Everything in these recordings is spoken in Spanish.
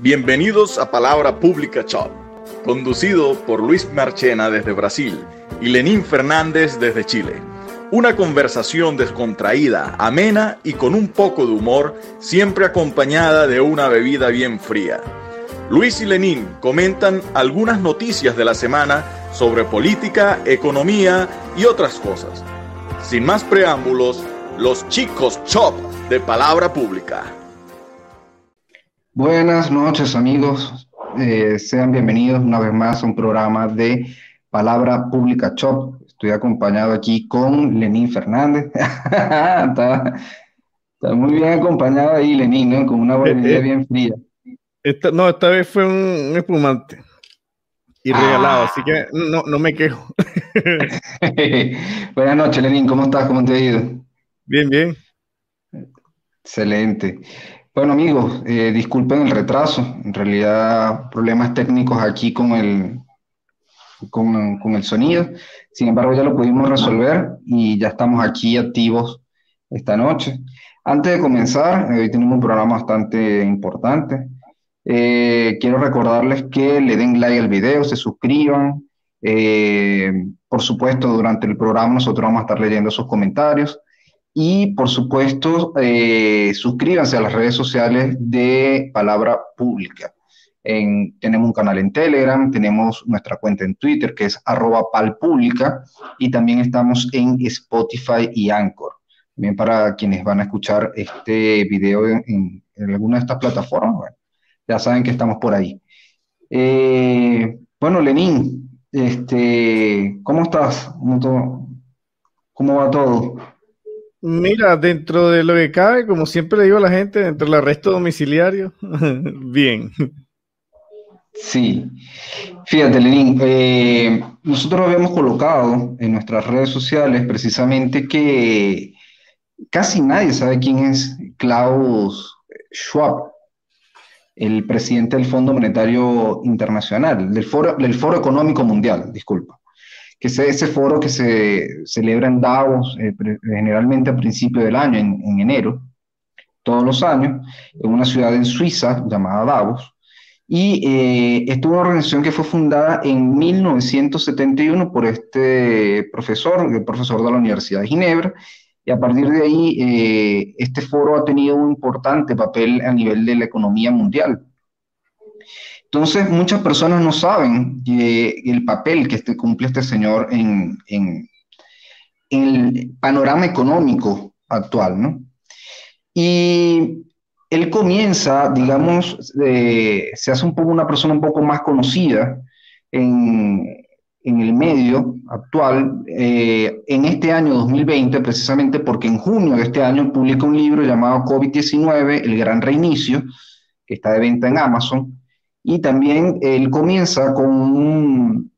Bienvenidos a Palabra Pública Chop, conducido por Luis Marchena desde Brasil y Lenín Fernández desde Chile. Una conversación descontraída, amena y con un poco de humor, siempre acompañada de una bebida bien fría. Luis y Lenín comentan algunas noticias de la semana sobre política, economía y otras cosas. Sin más preámbulos, los chicos Chop de Palabra Pública. Buenas noches amigos, eh, sean bienvenidos una vez más a un programa de Palabra Pública Chop. Estoy acompañado aquí con Lenín Fernández. está, muy bien acompañado ahí Lenín, ¿no? Con una bebida eh, eh, bien fría. no, esta vez fue un, espumante y regalado, así que no, no me quejo. Buenas noches Lenín, ¿cómo estás? ¿Cómo te ha ido? Bien, bien. Excelente. Bueno, amigos, eh, disculpen el retraso. En realidad, problemas técnicos aquí con el, con, el sonido. Sin embargo, ya lo pudimos resolver y ya estamos aquí activos esta noche. Antes de comenzar, eh, hoy tenemos un programa bastante importante. Eh, quiero recordarles que le den like al video, se suscriban. por supuesto, durante el programa nosotros vamos a estar leyendo sus comentarios. Y por supuesto, eh, suscríbanse a las redes sociales de Palabra Pública. tenemos un canal en Telegram, tenemos nuestra cuenta en Twitter que es arroba palpública y también estamos en Spotify y Anchor. También para quienes van a escuchar este video en, alguna de estas plataformas, ya saben que estamos por ahí. Eh, bueno, Lenín, este, ¿cómo estás? ¿Cómo va todo? Mira, dentro de lo que cabe, como siempre le digo a la gente, dentro del arresto domiciliario, bien. Sí, fíjate, Lenín, eh, nosotros habíamos colocado en nuestras redes sociales precisamente que casi nadie sabe quién es Klaus Schwab, el presidente del Fondo Monetario Internacional, del Foro, del Foro Económico Mundial, disculpa que es ese foro que se celebra en Davos eh, generalmente a principio del año, en, enero, todos los años, en una ciudad en Suiza llamada Davos. Y eh, esta es una organización que fue fundada en 1971 por este profesor, el profesor de la Universidad de Ginebra, y a partir de ahí eh, este foro ha tenido un importante papel a nivel de la economía mundial. Entonces, muchas personas no saben el papel que este, cumple este señor en, el panorama económico actual, ¿no? Y él comienza, digamos, se hace un poco una persona un poco más conocida en, el medio actual eh, en este año 2020, precisamente porque en junio de este año publica un libro llamado COVID-19, El Gran Reinicio, que está de venta en Amazon, y también él comienza con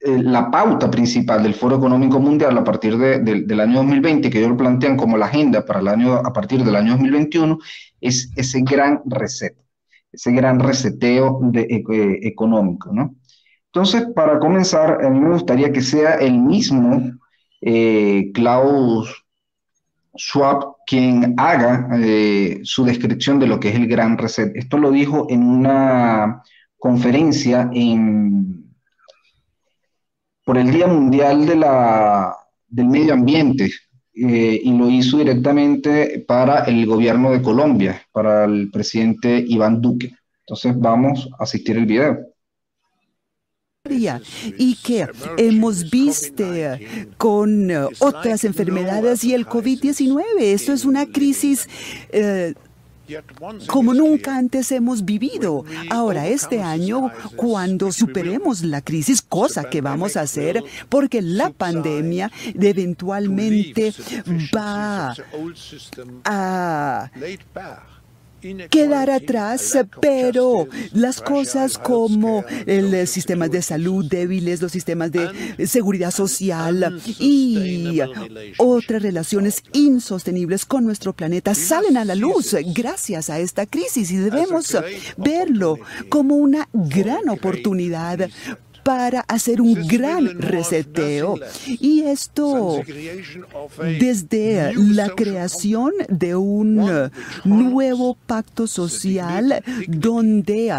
eh, la pauta principal del Foro Económico Mundial a partir del año 2020, que ellos lo plantean como la agenda para el año, a partir del año 2021, es ese gran reset, ese gran reseteo de, eh, económico, ¿no? Entonces, para comenzar, a mí me gustaría que sea el mismo eh, Klaus Schwab quien haga eh, su descripción de lo que es el Gran Reset. Esto lo dijo en una conferencia por el Día Mundial del Medio Ambiente eh, y lo hizo directamente para el gobierno de Colombia, para el presidente Iván Duque. Entonces vamos a asistir el video y que hemos visto con eh, otras enfermedades y el COVID-19. Esto es una crisis eh, como nunca antes hemos vivido. Ahora, este año, cuando superemos la crisis, cosa que vamos a hacer, porque la pandemia eventualmente va a quedar atrás, pero las cosas como el sistema de salud débiles, los sistemas de seguridad social y otras relaciones insostenibles con nuestro planeta salen a la luz gracias a esta crisis y debemos verlo como una gran oportunidad para hacer un gran reseteo. Y esto desde la creación de un nuevo pacto social donde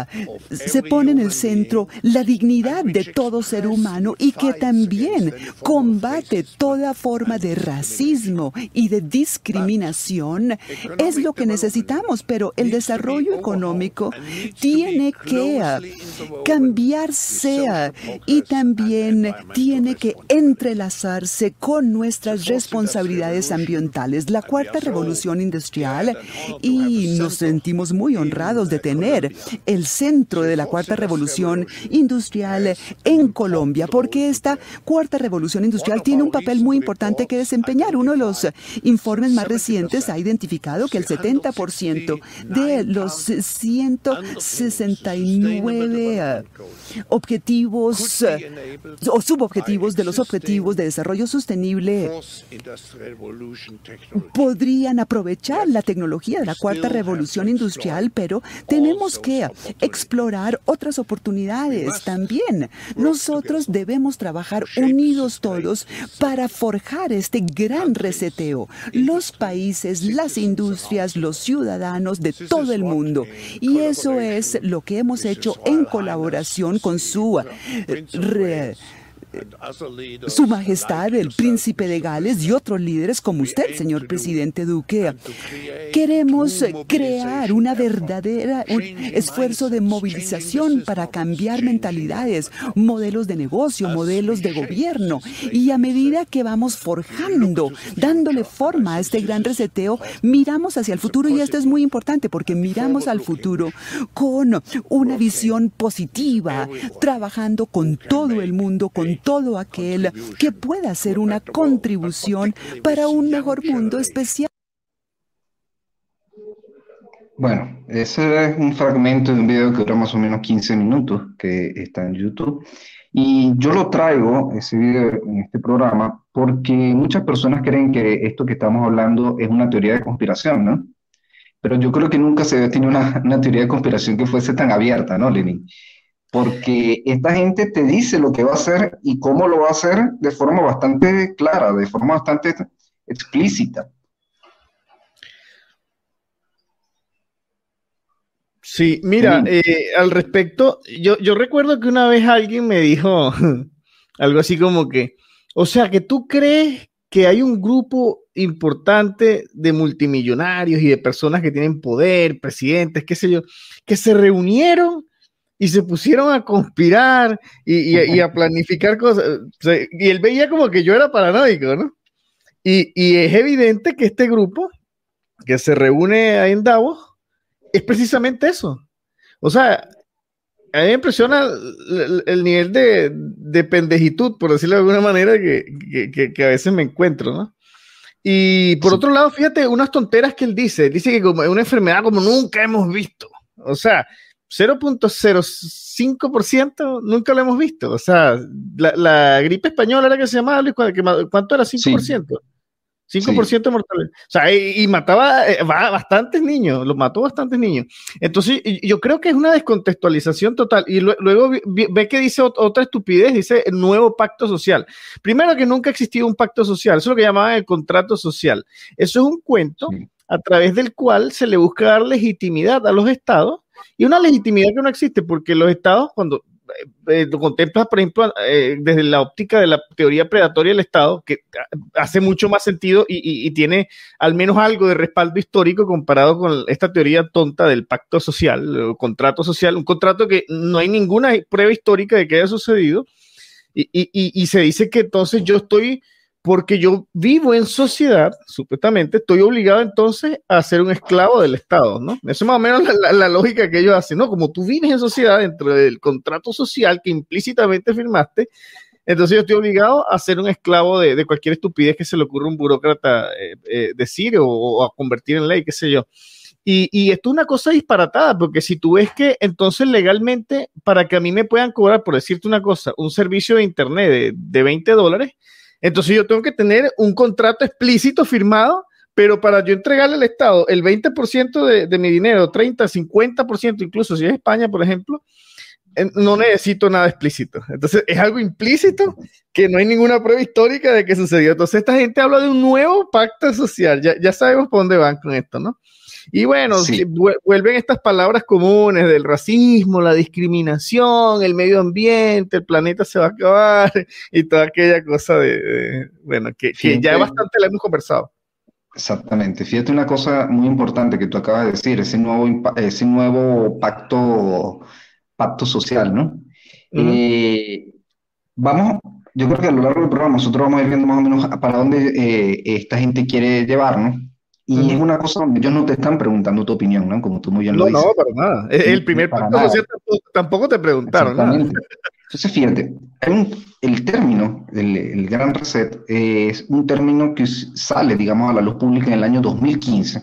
se pone en el centro la dignidad de todo ser humano y que también combate toda forma de racismo y de discriminación, es lo que necesitamos, pero el desarrollo económico tiene que cambiarse y también tiene que entrelazarse con nuestras responsabilidades ambientales. La cuarta revolución industrial, y nos sentimos muy honrados de tener el centro de la cuarta revolución industrial en Colombia, porque esta cuarta revolución industrial tiene un papel muy importante que desempeñar. Uno de los informes más recientes ha identificado que el 70% de los 169 objetivos o subobjetivos de los objetivos de desarrollo sostenible podrían aprovechar la tecnología de la cuarta revolución industrial, pero tenemos que explorar otras oportunidades también. Nosotros debemos trabajar unidos todos para forjar este gran reseteo. Los países, las industrias, los ciudadanos de todo el mundo. Y eso es lo que hemos hecho en colaboración con su eh, su Majestad, el Príncipe de Gales y otros líderes como usted, señor presidente Duque. Queremos crear una verdadera esfuerzo de movilización para cambiar mentalidades, modelos de negocio, modelos de gobierno. Y a medida que vamos forjando, dándole forma a este gran reseteo, miramos hacia el futuro y esto es muy importante porque miramos al futuro con una visión positiva, trabajando con todo el mundo, con todo aquel que pueda hacer una contribución para un mejor mundo especial. Bueno, ese es un fragmento de un video que dura más o menos 15 minutos, que está en YouTube. Y yo lo traigo, ese video, en este programa, porque muchas personas creen que esto que estamos hablando es una teoría de conspiración, ¿no? Pero yo creo que nunca se había tenido una, una teoría de conspiración que fuese tan abierta, ¿no, Lenin? Porque esta gente te dice lo que va a hacer y cómo lo va a hacer de forma bastante clara, de forma bastante explícita. Sí, mira, eh, al respecto, yo, yo recuerdo que una vez alguien me dijo algo así como que, o sea, que tú crees que hay un grupo importante de multimillonarios y de personas que tienen poder, presidentes, qué sé yo, que se reunieron y se pusieron a conspirar y, a planificar cosas. y él veía como que yo era paranoico, ¿no? Y, es evidente que este grupo que se reúne ahí en Davos es precisamente eso. O sea, a mí me impresiona el, nivel de, pendejitud, por decirlo de alguna manera, que, a veces me encuentro, ¿no? Y por otro lado, fíjate unas tonteras que él dice. Dice que como es una enfermedad como nunca hemos visto. O sea, 0.05% nunca lo hemos visto. O sea, la, gripe española era que se llamaba, ¿cuánto era? 5%. 5% de mortalidad. O sea, y, mataba eh, bastantes niños, los mató bastantes niños. Entonces, yo creo que es una descontextualización total. Y luego ve que dice otra estupidez, dice el nuevo pacto social. Primero que nunca ha existido un pacto social, eso es lo que llamaban el contrato social. Eso es un cuento a través del cual se le busca dar legitimidad a los estados y una legitimidad que no existe, porque los estados, cuando eh, lo contemplas, por ejemplo, eh, desde la óptica de la teoría predatoria del Estado, que hace mucho más sentido y, tiene al menos algo de respaldo histórico comparado con esta teoría tonta del pacto social, contrato social, un contrato que no hay ninguna prueba histórica de que haya sucedido, y, y se dice que entonces yo estoy porque yo vivo en sociedad, supuestamente, estoy obligado entonces a ser un esclavo del Estado, ¿no? Eso es más o menos la, lógica que ellos hacen, ¿no? Como tú vives en sociedad dentro del contrato social que implícitamente firmaste, entonces yo estoy obligado a ser un esclavo de, cualquier estupidez que se le ocurra a un burócrata eh, eh, decir o, a convertir en ley, qué sé yo. Y, esto es una cosa disparatada, porque si tú ves que entonces legalmente, para que a mí me puedan cobrar, por decirte una cosa, un servicio de Internet de, de 20 dólares, entonces yo tengo que tener un contrato explícito firmado, pero para yo entregarle al Estado el 20% de, de mi dinero, 30, 50%, incluso si es España, por ejemplo, no necesito nada explícito. Entonces, es algo implícito que no hay ninguna prueba histórica de que sucedió. Entonces, esta gente habla de un nuevo pacto social. Ya, ya sabemos por dónde van con esto, ¿no? Y bueno, vuelven estas palabras comunes del racismo, la discriminación, el medio ambiente, el planeta se va a acabar y toda aquella cosa de, bueno, que, que ya bastante la hemos conversado. Exactamente. Fíjate una cosa muy importante que tú acabas de decir, ese nuevo, ese nuevo pacto, pacto social, ¿no? Eh, vamos, yo creo que a lo largo del programa nosotros vamos a ir viendo más o menos para dónde eh, esta gente quiere llevarnos. Y es una cosa donde ellos no te están preguntando tu opinión, ¿no? Como tú muy bien lo dices. No, para nada. El primer pacto social tampoco, te preguntaron nada. Entonces, fíjate, el término, el, Gran Reset, es un término que sale, digamos, a la luz pública en el año 2015,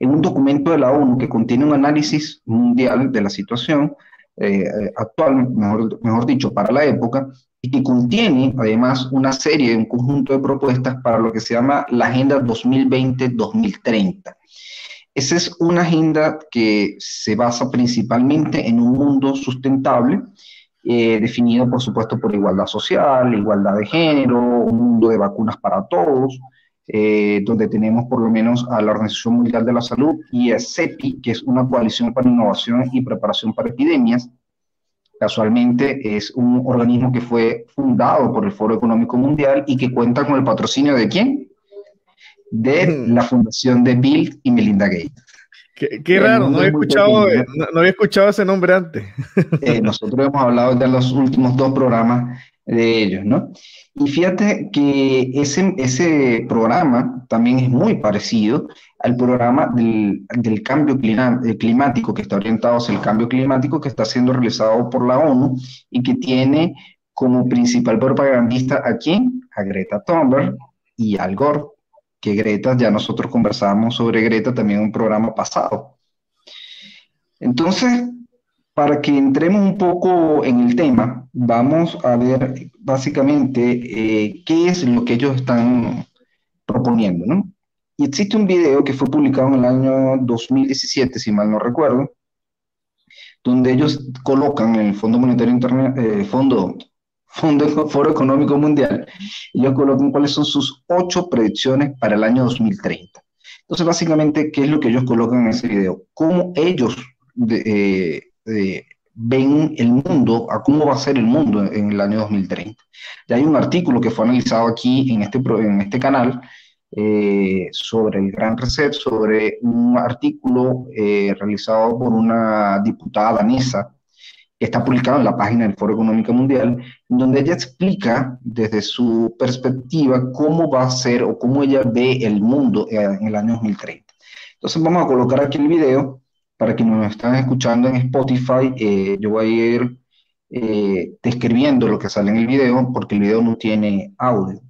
en un documento de la ONU que contiene un análisis mundial de la situación eh, actual, mejor, mejor dicho, para la época, y contiene además una serie, un conjunto de propuestas para lo que se llama la Agenda 2020-2030. Esa es una agenda que se basa principalmente en un mundo sustentable, eh, definido por supuesto por igualdad social, igualdad de género, un mundo de vacunas para todos, eh, donde tenemos por lo menos a la Organización Mundial de la Salud y a CEPI, que es una coalición para innovación y preparación para epidemias. Casualmente es un organismo que fue fundado por el Foro Económico Mundial y que cuenta con el patrocinio de quién? De la fundación de Bill y Melinda Gates. Qué, raro, no había, escuchado, no, había escuchado ese nombre antes. Eh, nosotros hemos hablado de los últimos dos programas de ellos, ¿no? Y fíjate que ese, ese programa también es muy parecido al programa del, del cambio eh, climático, que está orientado hacia el cambio climático, que está siendo realizado por la ONU y que tiene como principal propagandista a quién? A Greta Thunberg y Al Gore que Greta, ya nosotros conversábamos sobre Greta también en un programa pasado. Entonces, para que entremos un poco en el tema, vamos a ver básicamente eh, qué es lo que ellos están proponiendo, ¿no? Y existe un video que fue publicado en el año 2017, si mal no recuerdo, donde ellos colocan el Fondo Monetario Internet, eh, Fondo Fondo, Foro Económico Mundial, ellos colocan cuáles son sus ocho predicciones para el año 2030. Entonces, básicamente, ¿qué es lo que ellos colocan en ese video? Cómo ellos eh, ven el mundo, a cómo va a ser el mundo en el año 2030. Ya hay un artículo que fue analizado aquí en este, en este canal eh, sobre el Gran Reset, sobre un artículo eh, realizado por una diputada danesa está publicado en la página del Foro Económico Mundial, donde ella explica desde su perspectiva cómo va a ser o cómo ella ve el mundo eh, en el año 2030. Entonces vamos a colocar aquí el video para que nos están escuchando en Spotify. Eh, yo voy a ir eh, describiendo lo que sale en el video porque el video no tiene audio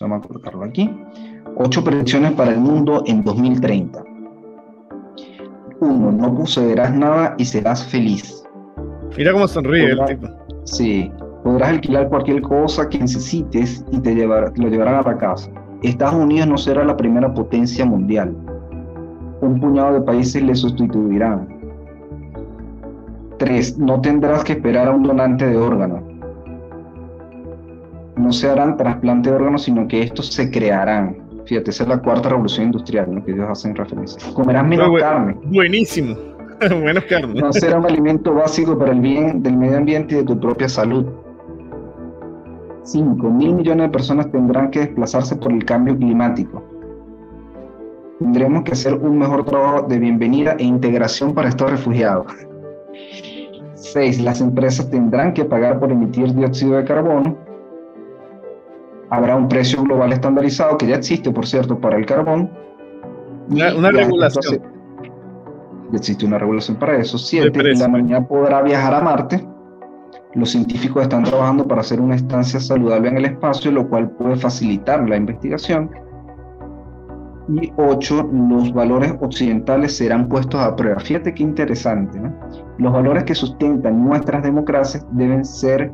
Entonces vamos a colocarlo aquí. Ocho predicciones para el mundo en 2030. Uno, no poseerás nada y serás feliz. Mira cómo sonríe el tipo. Sí, podrás alquilar cualquier cosa que necesites y te, llevar, lo llevarán a la casa. Estados Unidos no será la primera potencia mundial. Un puñado de países le sustituirán. Tres, no tendrás que esperar a un donante de órganos. No se harán trasplante de órganos, sino que estos se crearán. Fíjate, esa es la cuarta revolución industrial, ¿no? que ellos hacen referencia. Comerás menos carne. Buenísimo. menos carne. No será un alimento básico para el bien del medio ambiente y de tu propia salud. 5 mil millones de personas tendrán que desplazarse por el cambio climático. Tendremos que hacer un mejor trabajo de bienvenida e integración para estos refugiados. 6. Las empresas tendrán que pagar por emitir dióxido de carbono habrá un precio global estandarizado que ya existe, por cierto, para el carbón. Una, regulación. Ya existe una regulación para eso. Siete, la humanidad podrá viajar a Marte. Los científicos están trabajando para hacer una estancia saludable en el espacio, lo cual puede facilitar la investigación. Y ocho, los valores occidentales serán puestos a prueba. Fíjate qué interesante. ¿no? Los valores que sustentan nuestras democracias deben ser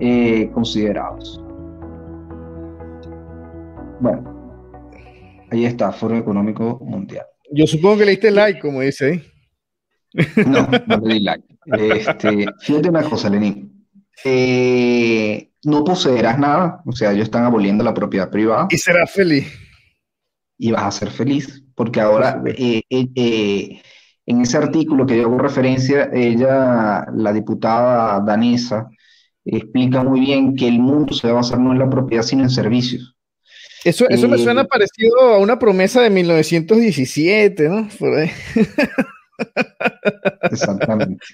eh, considerados. Bueno, ahí está, Foro Económico Mundial. Yo supongo que le diste like, como dice ahí. No, no le di like. Este, fíjate una cosa, Lenín. Eh, no poseerás nada, o sea, ellos están aboliendo la propiedad privada. Y serás feliz. Y vas a ser feliz, porque ahora eh, eh, en ese artículo que yo hago referencia, ella, la diputada danesa, explica muy bien que el mundo se va a basar no en la propiedad, sino en servicios. Eso, eso me suena parecido a una promesa de 1917, ¿no? Exactamente.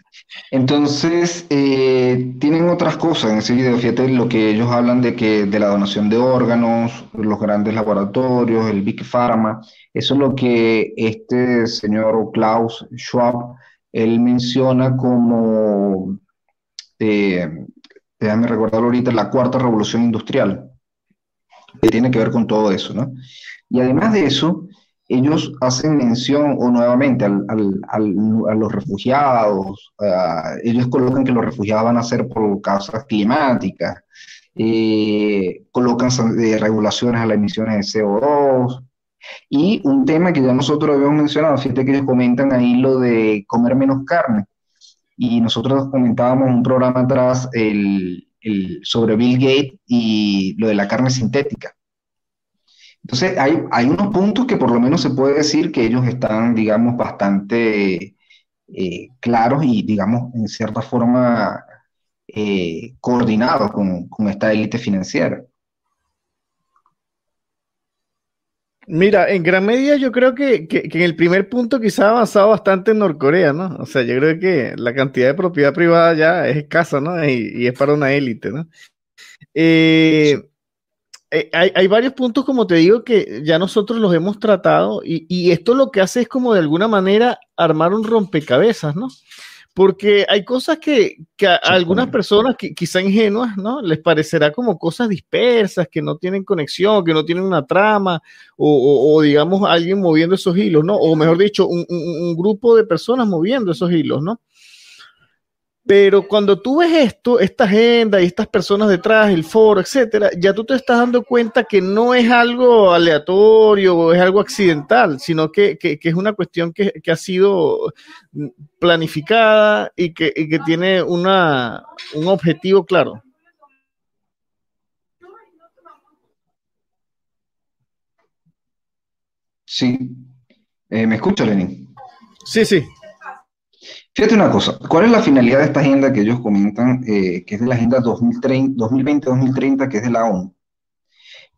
Entonces, eh, tienen otras cosas en ese video. Fíjate lo que ellos hablan de que de la donación de órganos, los grandes laboratorios, el Big Pharma. Eso es lo que este señor Klaus Schwab, él menciona como, eh, déjame recordarlo ahorita, la cuarta revolución industrial, que tiene que ver con todo eso, ¿no? Y además de eso, ellos hacen mención o nuevamente al, a los refugiados, ellos colocan que los refugiados van a ser por causas climáticas, eh, colocan eh, regulaciones a las emisiones de CO2. Y un tema que ya nosotros habíamos mencionado, fíjate que ellos comentan ahí lo de comer menos carne. Y nosotros comentábamos un programa atrás el, sobre Bill Gates y lo de la carne sintética. Entonces, hay, hay unos puntos que por lo menos se puede decir que ellos están, digamos, bastante eh, claros y, digamos, en cierta forma eh, coordinados con, esta élite financiera. Mira, en gran medida yo creo que, en el primer punto quizá ha avanzado bastante en Norcorea, ¿no? O sea, yo creo que la cantidad de propiedad privada ya es escasa, ¿no? Y, es para una élite, ¿no? Eh, eh, hay, varios puntos, como te digo, que ya nosotros los hemos tratado y, esto lo que hace es como de alguna manera armar un rompecabezas, ¿no? Porque hay cosas que, a algunas personas, que, quizá ingenuas, ¿no? Les parecerá como cosas dispersas, que no tienen conexión, que no tienen una trama, o, digamos alguien moviendo esos hilos, ¿no? O mejor dicho, un grupo de personas moviendo esos hilos, ¿no? Pero cuando tú ves esto, esta agenda y estas personas detrás, el foro, etcétera, ya tú te estás dando cuenta que no es algo aleatorio o es algo accidental, sino que, es una cuestión que, ha sido planificada y que, tiene una, un objetivo claro. Sí. Eh, ¿Me escucha, Lenin? Sí, sí. Fíjate una cosa, ¿cuál es la finalidad de esta agenda que ellos comentan, eh, que es de la Agenda 2020-2030, que es de la ONU,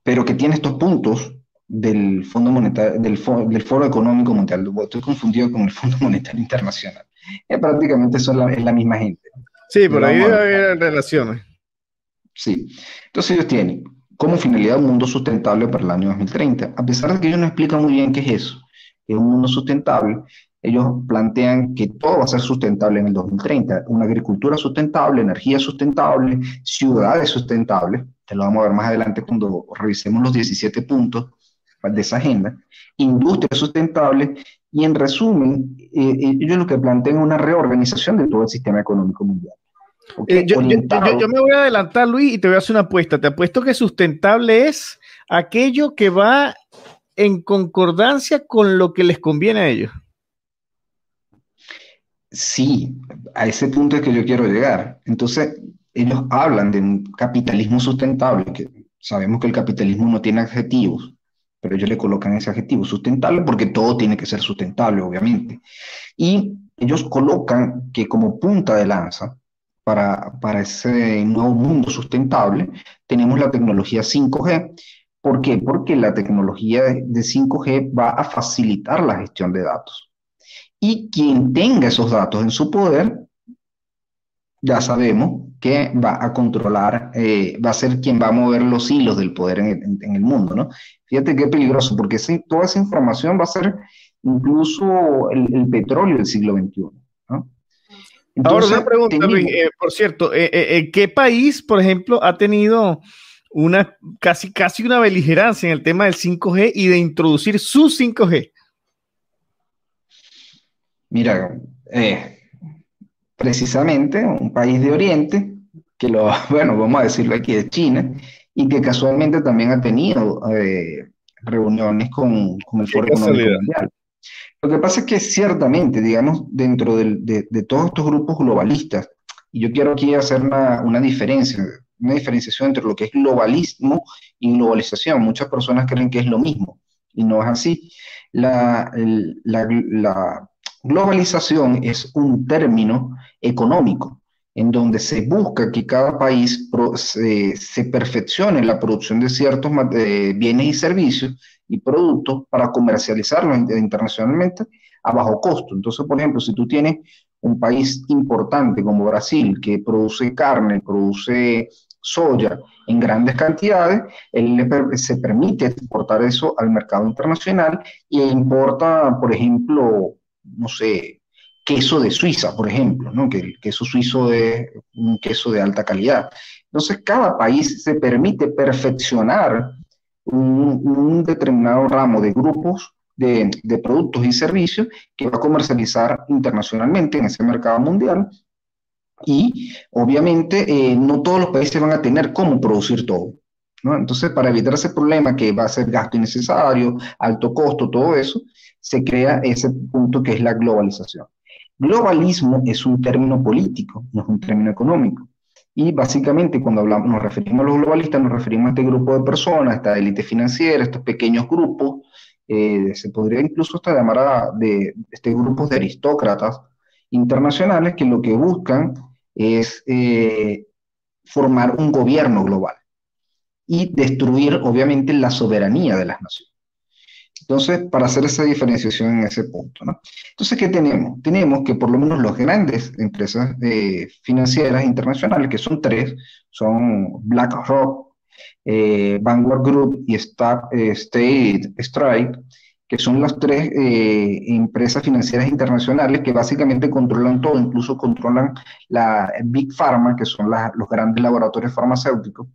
pero que tiene estos puntos del Fondo Monetario, del, Foro Económico Mundial? Estoy confundido con el Fondo Monetario Internacional. Eh, prácticamente son la, es la misma gente. Sí, por ahí debe haber relaciones. Sí, entonces ellos tienen como finalidad un mundo sustentable para el año 2030, a pesar de que ellos no explican muy bien qué es eso, es un mundo sustentable, ellos plantean que todo va a ser sustentable en el 2030, una agricultura sustentable, energía sustentable, ciudades sustentables, te lo vamos a ver más adelante cuando revisemos los 17 puntos de esa agenda, industria sustentable y en resumen, eh, eh, ellos lo que plantean es una reorganización de todo el sistema económico mundial. Eh, yo, yo, me voy a adelantar, Luis, y te voy a hacer una apuesta. Te apuesto que sustentable es aquello que va en concordancia con lo que les conviene a ellos. Sí, a ese punto es que yo quiero llegar. Entonces, ellos hablan de un capitalismo sustentable, que sabemos que el capitalismo no tiene adjetivos, pero ellos le colocan ese adjetivo sustentable porque todo tiene que ser sustentable, obviamente. Y ellos colocan que como punta de lanza para, para ese nuevo mundo sustentable tenemos la tecnología 5G. ¿Por qué? Porque la tecnología de 5G va a facilitar la gestión de datos. Y quien tenga esos datos en su poder, ya sabemos que va a controlar, eh, va a ser quien va a mover los hilos del poder en el, mundo, ¿no? Fíjate qué peligroso, porque toda esa información va a ser incluso el, petróleo del siglo XXI, ¿no? Ahora una pregunta, eh, por cierto, eh, ¿qué país, por ejemplo, ha tenido una casi, casi una beligerancia en el tema del 5G y de introducir su 5G? Mira, eh, precisamente un país de Oriente, que lo, bueno, vamos a decirlo aquí, de China, y que casualmente también ha tenido eh, reuniones con, el Foro Económico Mundial. Lo que pasa es que ciertamente, digamos, dentro de, de, todos estos grupos globalistas, y yo quiero aquí hacer una, una, diferencia, una diferenciación entre lo que es globalismo y globalización. Muchas personas creen que es lo mismo, y no es así. La, la, la globalización es un término económico en donde se busca que cada país se, perfeccione la producción de ciertos bienes y servicios y productos para comercializarlos internacionalmente a bajo costo. Entonces, por ejemplo, si tú tienes un país importante como Brasil que produce carne, produce soya en grandes cantidades, él se permite exportar eso al mercado internacional e importa, por ejemplo, no sé, queso de Suiza, por ejemplo, ¿no? que el queso suizo es un queso de alta calidad. Entonces, cada país se permite perfeccionar un, determinado ramo de grupos de, productos y servicios que va a comercializar internacionalmente en ese mercado mundial. Y obviamente eh, no todos los países van a tener cómo producir todo. Entonces, para evitar ese problema que va a ser gasto innecesario, alto costo, todo eso, se crea ese punto que es la globalización. Globalismo es un término político, no es un término económico. Y básicamente cuando hablamos, nos referimos a los globalistas, nos referimos a este grupo de personas, a esta élite financiera, estos pequeños grupos, eh, se podría incluso hasta llamar a de, este grupos de aristócratas internacionales que lo que buscan es eh, formar un gobierno global y destruir obviamente la soberanía de las naciones. Entonces, para hacer esa diferenciación en ese punto, ¿no? Entonces, ¿qué tenemos? Tenemos que por lo menos las grandes empresas eh, financieras internacionales, que son tres, son BlackRock, eh, Vanguard Group y eh, State Strike, que son las tres empresas financieras internacionales que básicamente controlan todo, incluso controlan la Big Pharma, que son los grandes laboratorios farmacéuticos,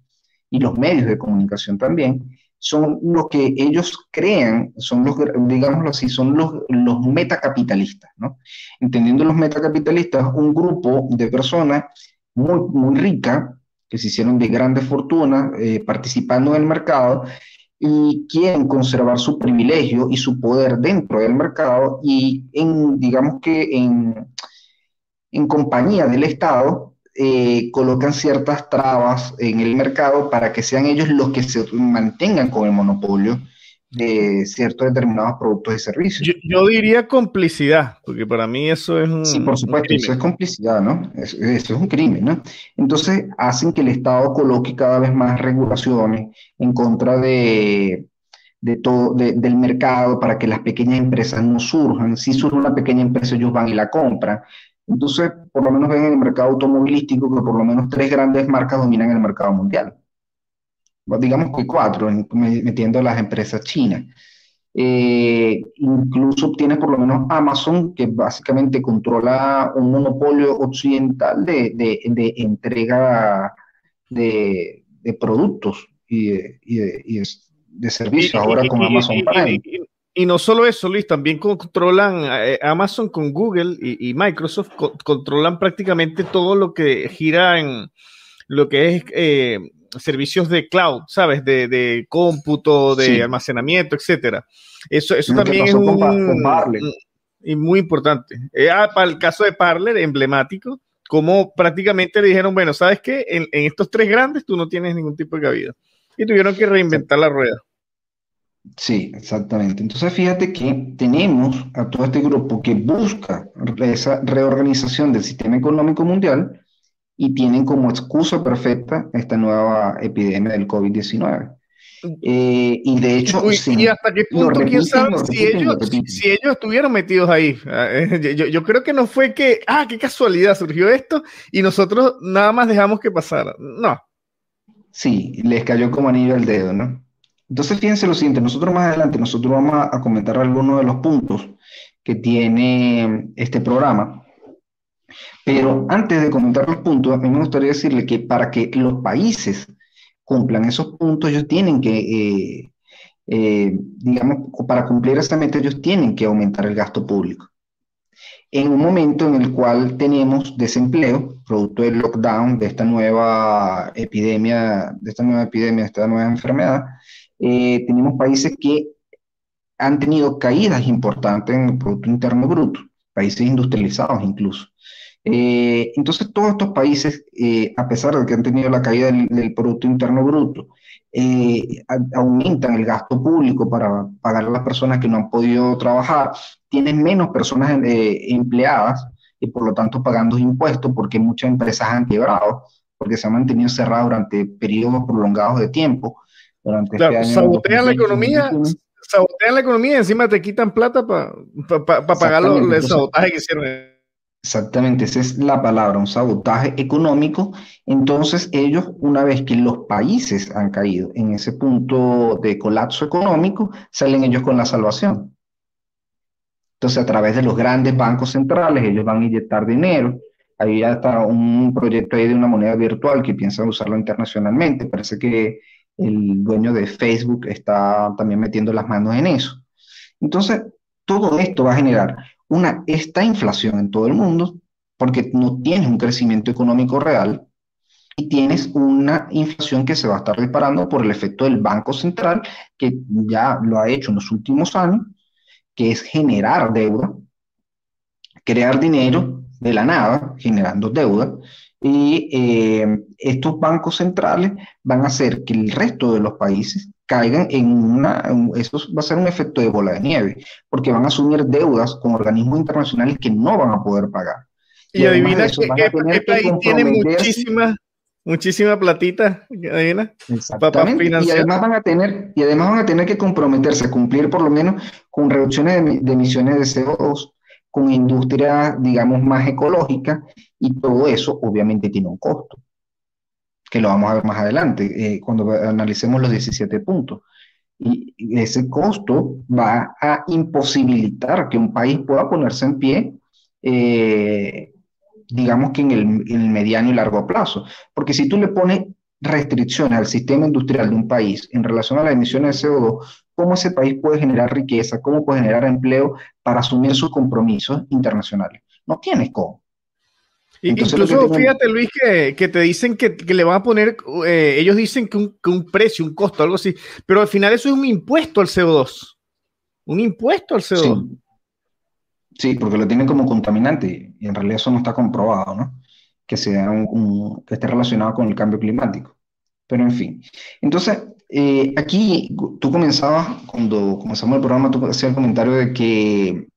y los medios de comunicación también, son los que ellos crean, son los, digámoslo así, son los, los metacapitalistas, ¿no? Entendiendo los metacapitalistas, un grupo de personas muy, muy ricas, que se hicieron de grandes fortunas, eh, participando en el mercado, y quieren conservar su privilegio y su poder dentro del mercado y en, digamos que en, en compañía del Estado, eh, colocan ciertas trabas en el mercado para que sean ellos los que se mantengan con el monopolio de ciertos determinados productos y servicios. Yo, diría complicidad, porque para mí eso es un. Sí, por supuesto, eso es complicidad, ¿no? Eso, es un crimen, ¿no? Entonces hacen que el Estado coloque cada vez más regulaciones en contra de, de todo, del mercado para que las pequeñas empresas no surjan. Si surge una pequeña empresa, ellos van y la compran. Entonces, por lo menos ven en el mercado automovilístico que por lo menos tres grandes marcas dominan el mercado mundial. Digamos que cuatro, metiendo las empresas chinas. Eh, incluso tienes por lo menos Amazon, que básicamente controla un monopolio occidental de, entrega de, productos y de, servicios, ahora con Amazon Prime. Y no solo eso, Luis, también controlan eh, Amazon con Google y, Microsoft, controlan prácticamente todo lo que gira en lo que es eh, servicios de cloud, ¿sabes? De, cómputo, de almacenamiento, etcétera. Eso, eso también es un, y muy importante. Eh, ah, para el caso de Parler, emblemático, como prácticamente le dijeron, bueno, ¿sabes qué? En, en estos tres grandes tú no tienes ningún tipo de cabida. Y tuvieron que reinventar la rueda. Sí, exactamente. Entonces fíjate que tenemos a todo este grupo que busca esa reorganización del sistema económico mundial y tienen como excusa perfecta esta nueva epidemia del COVID-19. Eh, y de hecho, y hasta qué punto, quién sabe si, ellos, si, ellos, estuvieron metidos ahí. Yo, yo, creo que no fue que, ah, qué casualidad surgió esto y nosotros nada más dejamos que pasara. No. Sí, les cayó como anillo al dedo, ¿no? Entonces, fíjense lo siguiente, nosotros más adelante, nosotros vamos a, comentar algunos de los puntos que tiene este programa, pero antes de comentar los puntos, a mí me gustaría decirle que para que los países cumplan esos puntos, ellos tienen que, eh, eh, digamos, para cumplir esa meta, ellos tienen que aumentar el gasto público. En un momento en el cual tenemos desempleo, producto del lockdown, de esta nueva epidemia, de esta nueva epidemia, de esta nueva enfermedad, eh, tenemos países que han tenido caídas importantes en el Producto Interno Bruto, países industrializados incluso. Eh, entonces, todos estos países, eh, a pesar de que han tenido la caída del, Producto Interno Bruto, eh, aumentan el gasto público para pagar a las personas que no han podido trabajar, tienen menos personas empleadas y por lo tanto pagando impuestos porque muchas empresas han quebrado, porque se han mantenido cerradas durante periodos prolongados de tiempo. Durante este claro, sabotean la economía, sabotean la economía y encima te quitan plata para pagar el sabotaje que hicieron. Exactamente, esa es la palabra, un sabotaje económico. Entonces ellos, una vez que los países han caído en ese punto de colapso económico, salen ellos con la salvación. Entonces a través de los grandes bancos centrales, ellos van a inyectar dinero. Ahí ya está un proyecto ahí de una moneda virtual que piensan usarlo internacionalmente. Parece que el dueño de Facebook está también metiendo las manos en eso. Entonces, todo esto va a generar una, esta inflación en todo el mundo, porque no tienes un crecimiento económico real y tienes una inflación que se va a estar disparando por el efecto del Banco Central, que ya lo ha hecho en los últimos años, que es generar deuda, crear dinero de la nada, generando deuda, y eh, estos bancos centrales van a hacer que el resto de los países caigan en una, eso va a ser un efecto de bola de nieve, porque van a asumir deudas con organismos internacionales que no van a poder pagar. Y, adivina que, país tiene muchísima, muchísima platita, adivina. Exactamente. Y además van a tener, y además van a tener que comprometerse a cumplir por lo menos con reducciones de, de emisiones de CO2, con industria, digamos, más ecológica, y todo eso obviamente tiene un costo que lo vamos a ver más adelante, eh, cuando analicemos los 17 puntos. Y ese costo va a imposibilitar que un país pueda ponerse en pie, eh, digamos que en el, mediano y largo plazo. Porque si tú le pones restricciones al sistema industrial de un país en relación a las emisiones de CO2, ¿cómo ese país puede generar riqueza? ¿Cómo puede generar empleo para asumir sus compromisos internacionales? No tienes cómo. Incluso fíjate, Luis, que, te dicen que, le van a poner, eh, ellos dicen que un, precio, un costo, algo así, pero al final eso es un impuesto al CO2. Un impuesto al CO2. Sí, porque lo tienen como contaminante y en realidad eso no está comprobado, ¿no? Que, sea un, que esté relacionado con el cambio climático. Pero en fin. Entonces, eh, aquí tú comenzabas, cuando comenzamos el programa, tú hacías el comentario de que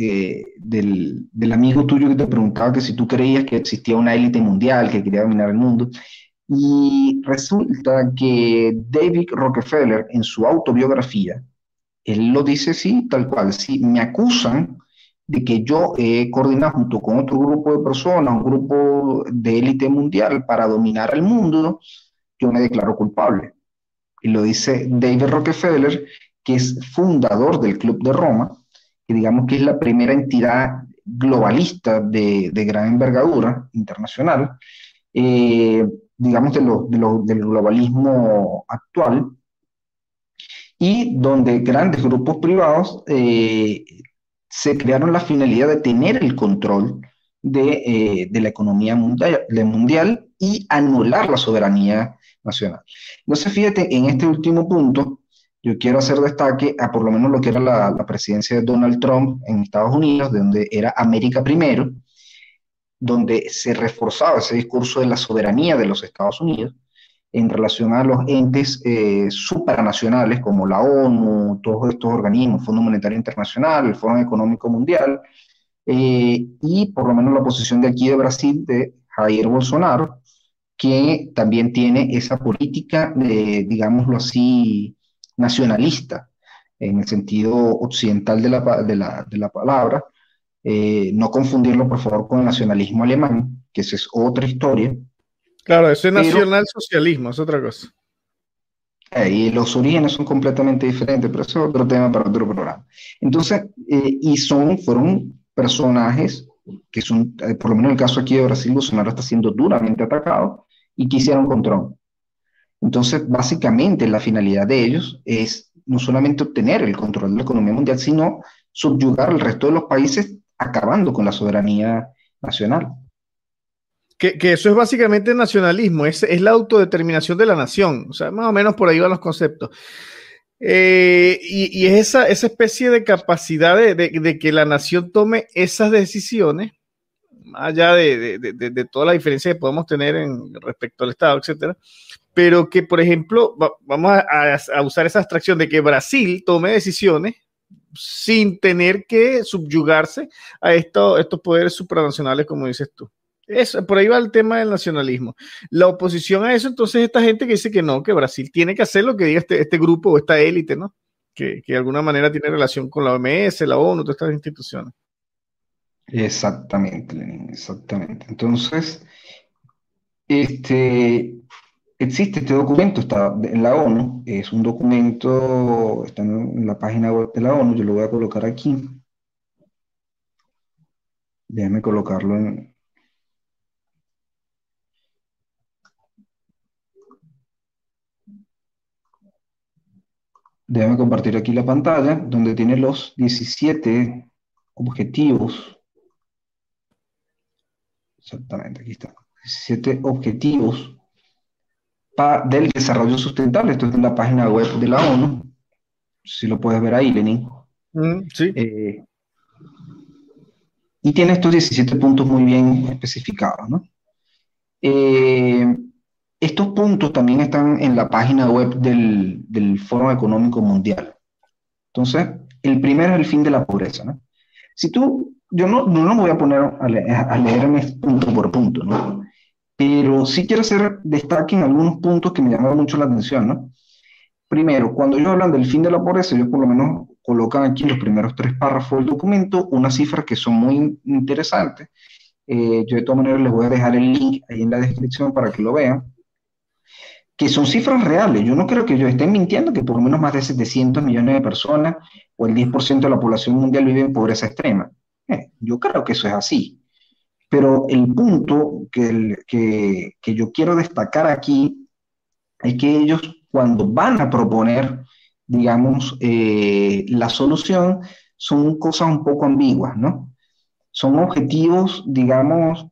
eh, del, amigo tuyo que te preguntaba que si tú creías que existía una élite mundial que quería dominar el mundo. Y resulta que David Rockefeller, en su autobiografía, él lo dice sí, tal cual, sí, me acusan de que yo he coordinado junto con otro grupo de personas, un grupo de élite mundial para dominar el mundo, yo me declaro culpable. Y lo dice David Rockefeller, que es fundador del Club de Roma, que digamos que es la primera entidad globalista de, gran envergadura internacional, eh, digamos de del globalismo actual, y donde grandes grupos privados eh, se crearon la finalidad de tener el control de, eh, la economía mundial, mundial y anular la soberanía nacional. Entonces, fíjate, en este último punto, yo quiero hacer destaque a por lo menos lo que era la, presidencia de Donald Trump en Estados Unidos, de donde era América primero, donde se reforzaba ese discurso de la soberanía de los Estados Unidos en relación a los entes eh, supranacionales como la ONU, todos estos organismos, Fondo Monetario Internacional, el Fondo Económico Mundial, eh, y por lo menos la posición de aquí de Brasil de Jair Bolsonaro, que también tiene esa política, de, digámoslo así, nacionalista, en el sentido occidental de la, de la, de la palabra, eh, no confundirlo por favor con el nacionalismo alemán, que esa es otra historia. Claro, eso es nacionalsocialismo, es otra cosa. Eh, y los orígenes son completamente diferentes, pero eso es otro tema para otro programa. Entonces, eh, y son, fueron personajes que son, por lo menos en el caso aquí de Brasil, Bolsonaro está siendo duramente atacado y que hicieron con Trump. Entonces, básicamente la finalidad de ellos es no solamente obtener el control de la economía mundial, sino subyugar al resto de los países acabando con la soberanía nacional. Que, eso es básicamente nacionalismo, es, la autodeterminación de la nación, o sea, más o menos por ahí van los conceptos. Eh, y, es esa, especie de capacidad de, que la nación tome esas decisiones, más allá de, toda la diferencia que podemos tener en respecto al Estado, etcétera, pero que, por ejemplo, vamos a, usar esa abstracción de que Brasil tome decisiones sin tener que subyugarse a estos poderes supranacionales, como dices tú. Eso, por ahí va el tema del nacionalismo. La oposición a eso, entonces, esta gente que dice que no, que Brasil tiene que hacer lo que diga este, este grupo o esta élite, ¿no? Que, de alguna manera tiene relación con la OMS, la ONU, todas estas instituciones. Exactamente, Lenin, exactamente. Entonces, este, existe este documento, está en la ONU, es un documento, está en la página web de la ONU, yo lo voy a colocar aquí. Déjame colocarlo en, Déjame compartir aquí la pantalla donde tiene los 17 objetivos. Exactamente, aquí está. 17 objetivos del desarrollo sustentable. Esto es en la página web de la ONU. Si lo puedes ver ahí, Lenin. Mm, sí. Eh, y tiene estos 17 puntos muy bien especificados, ¿no? Eh, estos puntos también están en la página web del, del Foro Económico Mundial. Entonces, el primero es el fin de la pobreza, ¿no? Si tú, yo no, no, me voy a poner a, leerme punto por punto, ¿no? Pero sí quiero hacer destaque en algunos puntos que me llamaron mucho la atención, ¿no? Primero, cuando ellos hablan del fin de la pobreza, ellos por lo menos colocan aquí en los primeros tres párrafos del documento unas cifras que son muy interesantes. Eh, yo de todas maneras les voy a dejar el link ahí en la descripción para que lo vean que son cifras reales. Yo no creo que ellos estén mintiendo que por lo menos más de 700 millones de personas o el 10% de la población mundial vive en pobreza extrema. Eh, yo creo que eso es así. Pero el punto que, que, yo quiero destacar aquí es que ellos cuando van a proponer, digamos, eh, la solución, son cosas un poco ambiguas, ¿no? Son objetivos, digamos,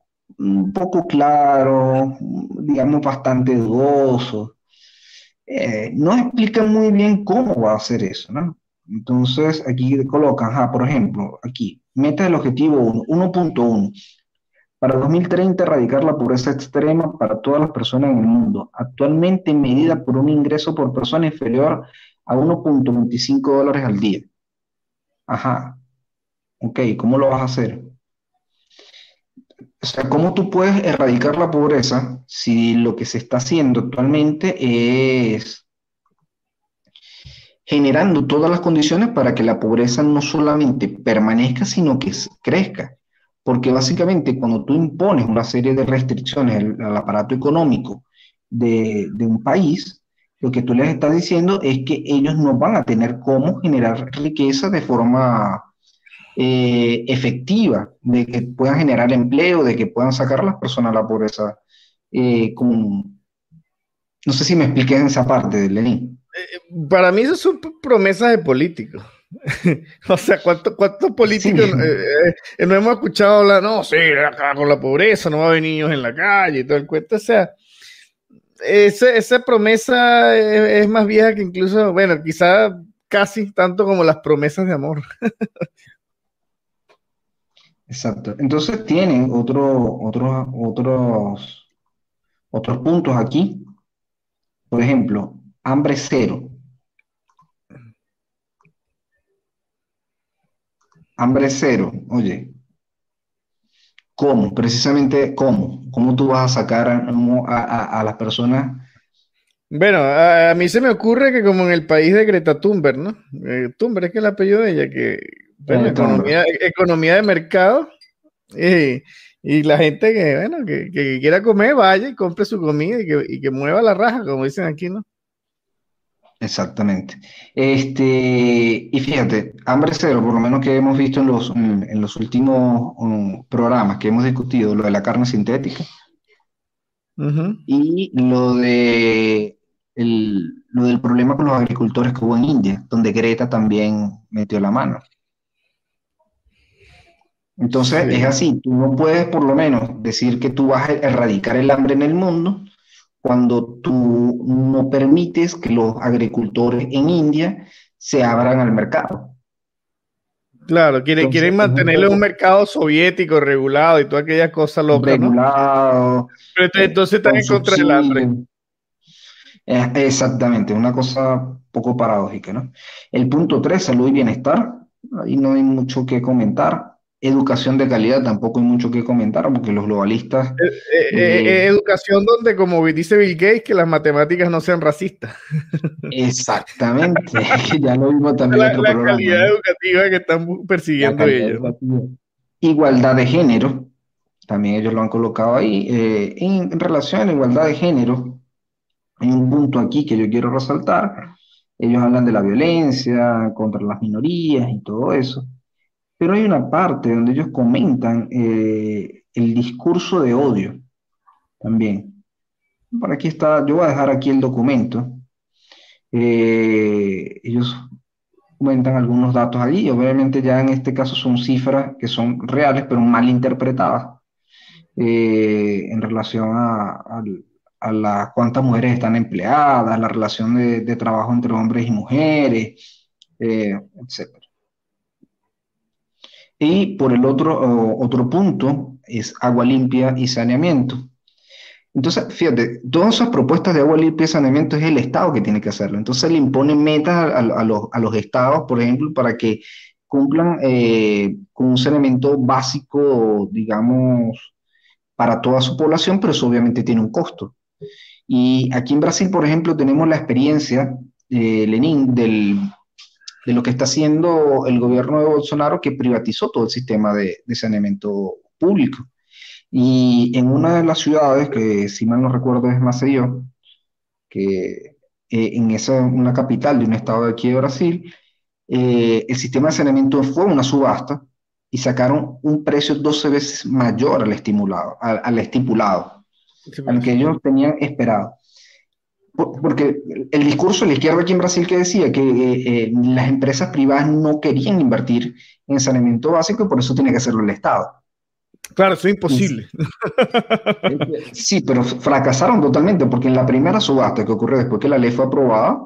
poco claro, digamos bastante dudoso. Eh, no explican muy bien cómo va a hacer eso, ¿no? Entonces aquí colocan, por ejemplo, aquí, meta del objetivo 1.1. Para 2030 erradicar la pobreza extrema para todas las personas en el mundo, actualmente medida por un ingreso por persona inferior a 1.25 dólares al día. Ajá. Ok, ¿cómo lo vas a hacer? O sea, ¿cómo tú puedes erradicar la pobreza si lo que se está haciendo actualmente es generando todas las condiciones para que la pobreza no solamente permanezca, sino que crezca? Porque básicamente cuando tú impones una serie de restricciones al, aparato económico de, un país, lo que tú les estás diciendo es que ellos no van a tener cómo generar riqueza de forma eh, efectiva, de que puedan generar empleo, de que puedan sacar a las personas a la pobreza. Eh, no sé si me expliqué en esa parte de Lenin. Eh, para mí eso son promesas de políticos. o sea, ¿cuántos políticos no hemos escuchado hablar? No, sí, con la pobreza, no va a haber niños en la calle y todo el cuento. O sea, esa, promesa es, es, más vieja que incluso, bueno, quizá casi tanto como las promesas de amor. Exacto. Entonces tienen otro, otros, otros, otros puntos aquí. Por ejemplo, hambre cero. Hambre cero. Oye, ¿cómo? Precisamente, ¿cómo? ¿Cómo tú vas a sacar a, las personas? Bueno, a, mí se me ocurre que como en el país de Greta Thunberg, ¿no? Eh, Thunberg es que el apellido de ella, que economía, economía, de mercado. Y, la gente que, bueno, que, quiera comer, vaya y compre su comida y que, mueva la raja, como dicen aquí, ¿no? Exactamente. Este, y fíjate, hambre cero, por lo menos que hemos visto en los, en, los últimos um, programas que hemos discutido, lo de la carne sintética y lo de lo del problema con los agricultores que hubo en India, donde Greta también metió la mano. Entonces es así, tú no puedes por lo menos decir que tú vas a erradicar el hambre en el mundo cuando tú no permites que los agricultores en India se abran al mercado. Claro, quieren, quieren mantenerle un mercado soviético regulado y todas aquellas cosas locas. Regulado. Pero entonces están en contra del hambre. Eh, exactamente, una cosa poco paradójica, ¿no? El punto 3, salud y bienestar, ahí no hay mucho que comentar. Educación de calidad, tampoco hay mucho que comentar, porque los globalistas... Eh, eh, educación donde, como dice Bill Gates, que las matemáticas no sean racistas. Exactamente, ya lo vimos también. La, la calidad educativa que están persiguiendo ellos. Igualdad de género, también ellos lo han colocado ahí. en, en relación a la igualdad de género, hay un punto aquí que yo quiero resaltar. Ellos hablan de la violencia contra las minorías y todo eso. Pero hay una parte donde ellos comentan eh, el discurso de odio también. Por aquí está, yo voy a dejar aquí el documento. Eh, ellos comentan algunos datos allí, obviamente ya en este caso son cifras que son reales, pero mal interpretadas eh, en relación a, a cuántas mujeres están empleadas, la relación de, trabajo entre hombres y mujeres, etc. Y por el otro, otro punto es agua limpia y saneamiento. Entonces, fíjate, todas esas propuestas de agua limpia y saneamiento es el Estado que tiene que hacerlo. Entonces le imponen metas a, los, a los, estados, por ejemplo, para que cumplan eh, con un saneamiento básico, digamos, para toda su población, pero eso obviamente tiene un costo. Y aquí en Brasil, por ejemplo, tenemos la experiencia, de Lenin, del, de lo que está haciendo el gobierno de Bolsonaro, que privatizó todo el sistema de, saneamiento público. Y en una de las ciudades, que si mal no recuerdo es Maceió, que eh, en esa, una capital de un estado de aquí de Brasil, eh, el sistema de saneamiento fue una subasta y sacaron un precio 12 veces mayor al, estimulado, al estipulado al que ellos tenían esperado. Porque el discurso de la izquierda aquí en Brasil que decía que eh, eh, las empresas privadas no querían invertir en saneamiento básico y por eso tiene que hacerlo el Estado. Claro, eso es imposible. Sí, pero fracasaron totalmente porque en la primera subasta que ocurrió después que la ley fue aprobada,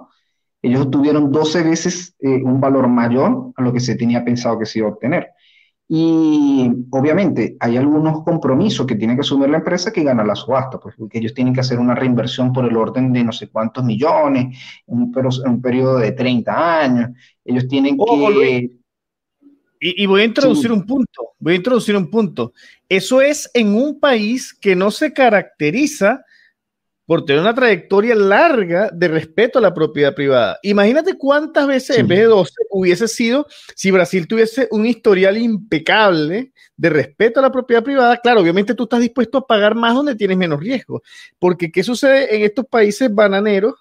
ellos tuvieron 12 veces eh, un valor mayor a lo que se tenía pensado que se iba a obtener. Y obviamente hay algunos compromisos que tiene que asumir la empresa que gana la subasta, pues porque ellos tienen que hacer una reinversión por el orden de no sé cuántos millones, en un, periodo de 30 años. Ellos tienen que... Y, voy a introducir un punto, voy a introducir un punto. Eso es en un país que no se caracteriza por tener una trayectoria larga de respeto a la propiedad privada. Imagínate cuántas veces en vez de 12 hubiese sido si Brasil tuviese un historial impecable de respeto a la propiedad privada. Claro, obviamente tú estás dispuesto a pagar más donde tienes menos riesgo, porque ¿qué sucede en estos países bananeros?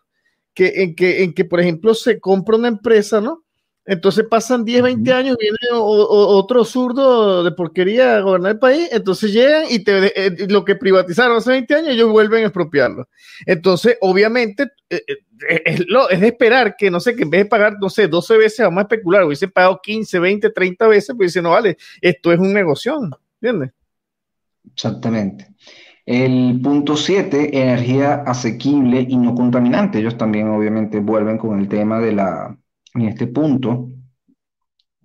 Que, en, que, en que, por ejemplo, se compra una empresa, ¿no? Entonces pasan 10, 20 años, viene otro zurdo de porquería a gobernar el país, entonces llegan y te, eh, lo que privatizaron hace 20 años, ellos vuelven a expropiarlo. Entonces, obviamente, eh, eh, es, lo, es de esperar que, no sé, que en vez de pagar, no sé, 12 veces, vamos a especular, hubiese pagado 15, 20, 30 veces, pues dice, no vale, esto es un negocio, ¿entiendes? Exactamente. El punto 7, energía asequible y no contaminante. Ellos también obviamente vuelven con el tema de la en este punto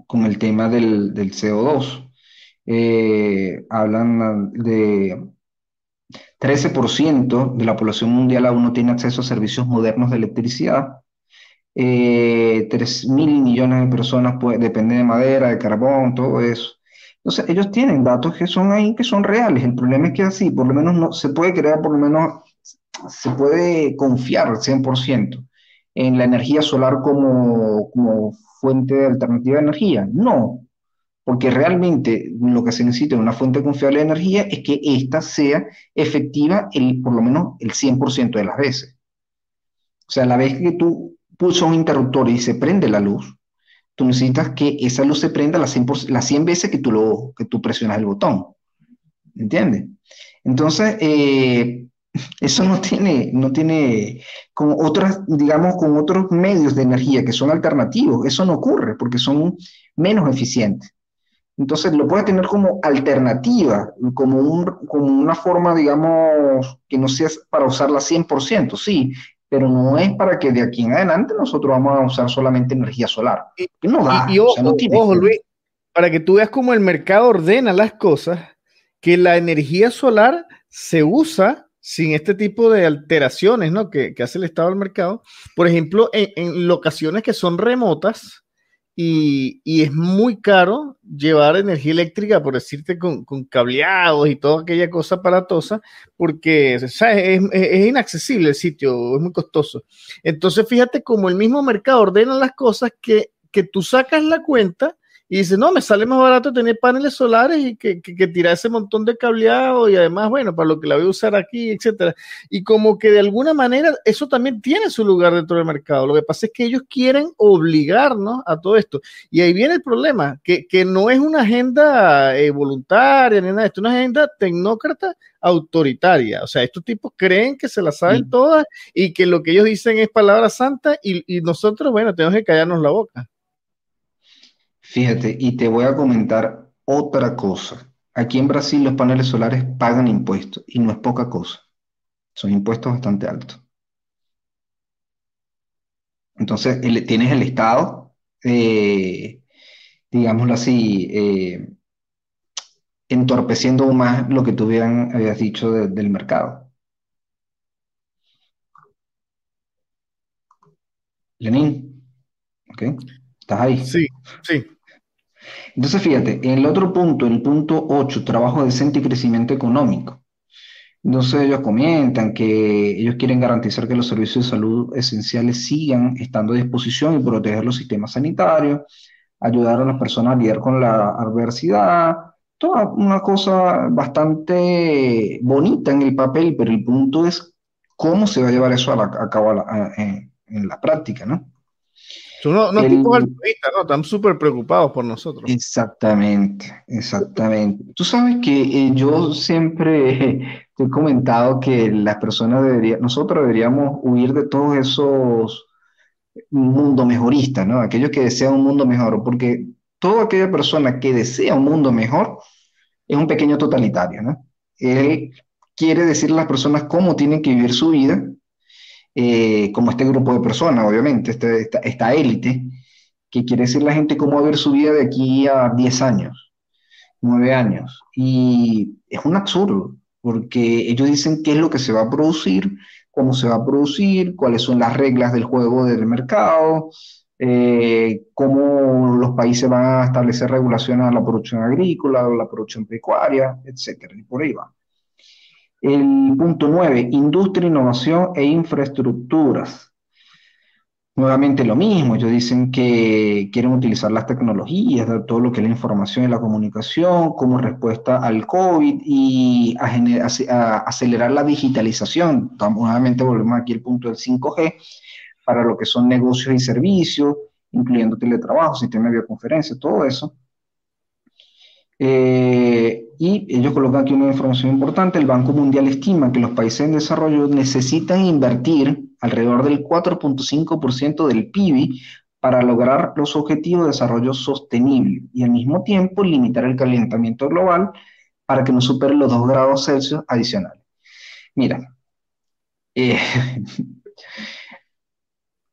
con el tema del, CO2. Eh, hablan de 13% de la población mundial aún no tiene acceso a servicios modernos de electricidad. Eh, 3 mil millones de personas dependen de madera, de carbón, todo eso. Entonces, ellos tienen datos que son ahí, que son reales. El problema es que así, por lo menos no se puede crear, por lo menos se puede confiar al 100% en la energía solar como, como fuente alternativa de energía. No, porque realmente lo que se necesita en una fuente confiable de energía es que ésta sea efectiva el, por lo menos el 100% de las veces. O sea, la vez que tú pulsas un interruptor y se prende la luz, tú necesitas que esa luz se prenda las 100, las 100 veces que tú, lo, que tú presionas el botón. ¿Entiendes? Entonces, eh, eso no tiene, no tiene, con otras, digamos, con otros medios de energía que son alternativos, eso no ocurre porque son menos eficientes. Entonces lo puede tener como alternativa, como, un, como una forma, digamos, que no sea para usarla 100%, sí, pero no es para que de aquí en adelante nosotros vamos a usar solamente energía solar. Y, no da, y, ojo, Luis, para que tú veas cómo el mercado ordena las cosas, que la energía solar se usa sin este tipo de alteraciones ¿no? que, hace el estado del mercado. Por ejemplo, en, locaciones que son remotas y, es muy caro llevar energía eléctrica, por decirte, con, cableados y toda aquella cosa aparatosa, porque Es, es, inaccesible el sitio, es muy costoso. Entonces, fíjate cómo el mismo mercado ordena las cosas que, que tú sacas la cuenta y dice, no, me sale más barato tener paneles solares y que, que, tirar ese montón de cableado y además, bueno, para lo que la voy a usar aquí, etcétera. Y como que de alguna manera eso también tiene su lugar dentro del mercado. Lo que pasa es que ellos quieren obligarnos a todo esto. Y ahí viene el problema, que, que no es una agenda eh, voluntaria ni nada de esto, es una agenda tecnócrata autoritaria. O sea, estos tipos creen que se la saben todas y que lo que ellos dicen es palabra santa y, y nosotros, bueno, tenemos que callarnos la boca. Fíjate, y te voy a comentar otra cosa. Aquí en Brasil los paneles solares pagan impuestos y no es poca cosa. Son impuestos bastante altos. Entonces, tienes el Estado, eh, digámoslo así, eh, entorpeciendo más lo que tú habías dicho del mercado. Lenín, ¿ok? ¿Estás ahí? Sí, sí. Entonces, fíjate, el otro punto, el punto 8, trabajo decente y crecimiento económico. Entonces ellos comentan que ellos quieren garantizar que los servicios de salud esenciales sigan estando a disposición y proteger los sistemas sanitarios, ayudar a las personas a lidiar con la adversidad, toda una cosa bastante bonita en el papel, pero el punto es cómo se va a llevar eso a, cabo en la práctica, ¿no? Son unos, tipos altruistas, ¿no? Están súper preocupados por nosotros. Exactamente, exactamente. Tú sabes que eh, yo siempre te he comentado que las personas deberían, nosotros deberíamos huir de todos esos mundo mejoristas, ¿no? Aquellos que desean un mundo mejor, porque toda aquella persona que desea un mundo mejor es un pequeño totalitario, ¿no? Él quiere decirle a las personas cómo tienen que vivir su vida eh, como este grupo de personas, obviamente, este, esta, élite, que quiere decir la gente cómo va a ver su vida de aquí a 10 años, 9 años. Y es un absurdo, porque ellos dicen qué es lo que se va a producir, cómo se va a producir, cuáles son las reglas del juego del mercado, eh, cómo los países van a establecer regulaciones a la producción agrícola, a la producción pecuaria, etcétera, y por ahí va. El punto 9, industria, innovación e infraestructuras. Nuevamente lo mismo, ellos dicen que quieren utilizar las tecnologías, todo lo que es la información y la comunicación como respuesta al COVID y a, acelerar la digitalización. Nuevamente volvemos aquí al punto del 5G para lo que son negocios y servicios, incluyendo teletrabajo, sistema de videoconferencia, todo eso. Eh, y ellos colocan aquí una información importante. El Banco Mundial estima que los países en desarrollo necesitan invertir alrededor del 4.5% del PIB para lograr los objetivos de desarrollo sostenible y al mismo tiempo limitar el calentamiento global para que no supere los 2 grados Celsius adicionales. Mira, eh,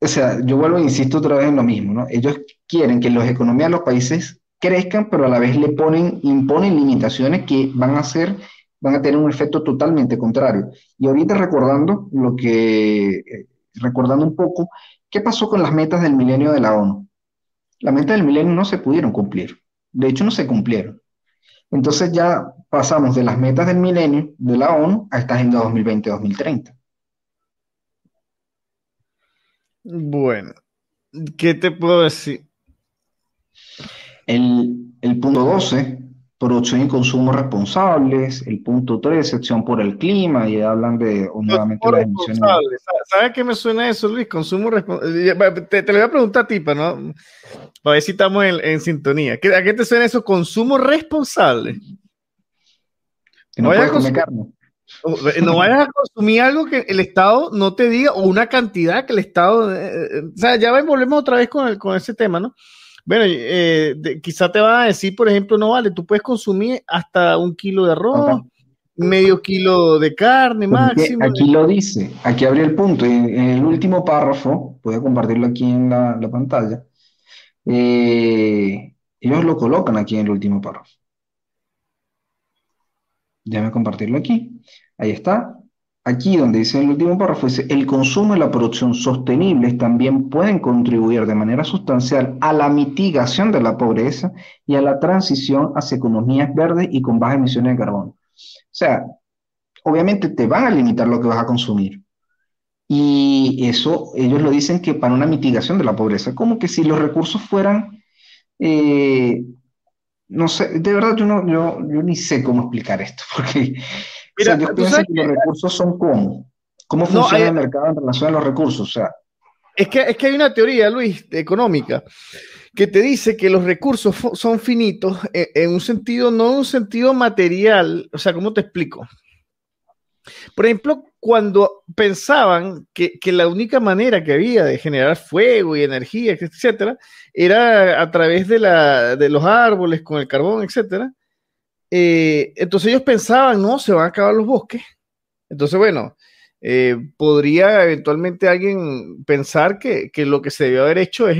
o sea, yo vuelvo e insisto otra vez en lo mismo, ¿no? Ellos quieren que las economías de los países crezcan, pero a la vez le ponen, imponen limitaciones que van a ser, van a tener un efecto totalmente contrario. Y ahorita recordando lo que, eh, recordando un poco, ¿qué pasó con las metas del milenio de la ONU? Las metas del milenio no se pudieron cumplir. De hecho, no se cumplieron. Entonces ya pasamos de las metas del milenio de la ONU a esta agenda 2020-2030. Bueno, ¿qué te puedo decir? El, el punto 12, producción y consumo responsables. El punto 13, acción por el clima. Y hablan de nuevamente las emisiones. ¿Sabes qué me suena eso, Luis? Consumo responsable. Te, te, lo voy a preguntar a ti, para, ¿no? para ver si estamos en, en sintonía. ¿A qué te suena eso? Consumo responsable. no, vayas a comer carne. No vayas a consumir algo que el Estado no te diga, o una cantidad que el Estado. Eh, eh, o sea, ya volvemos otra vez con, el, con ese tema, ¿no? Bueno, eh, quizá te van a decir, por ejemplo, no vale, tú puedes consumir hasta un kilo de arroz, medio kilo de carne máximo. Aquí lo dice, aquí abre el punto. En, el último párrafo, voy a compartirlo aquí en la, pantalla. Eh, ellos lo colocan aquí en el último párrafo. Déjame compartirlo aquí. Ahí está. Aquí donde dice el último párrafo, dice, el consumo y la producción sostenibles también pueden contribuir de manera sustancial a la mitigación de la pobreza y a la transición hacia economías verdes y con bajas emisiones de carbono. O sea, obviamente te van a limitar lo que vas a consumir. Y eso, ellos lo dicen que para una mitigación de la pobreza, como que si los recursos fueran, eh, no sé, de verdad yo, no, yo, yo ni sé cómo explicar esto, porque Mira, yo pienso que, los recursos son cómo, cómo funciona el mercado en relación a los recursos. O sea, es que, es que hay una teoría, Luis, económica, que te dice que los recursos son finitos en, un sentido, no en un sentido material. O sea, ¿cómo te explico? Por ejemplo, cuando pensaban que, que, la única manera que había de generar fuego y energía, etcétera, era a través de, la, de los árboles con el carbón, etcétera, eh, entonces ellos pensaban, no, se van a acabar los bosques. Entonces, bueno, eh, podría eventualmente alguien pensar que, lo que se debió haber hecho es,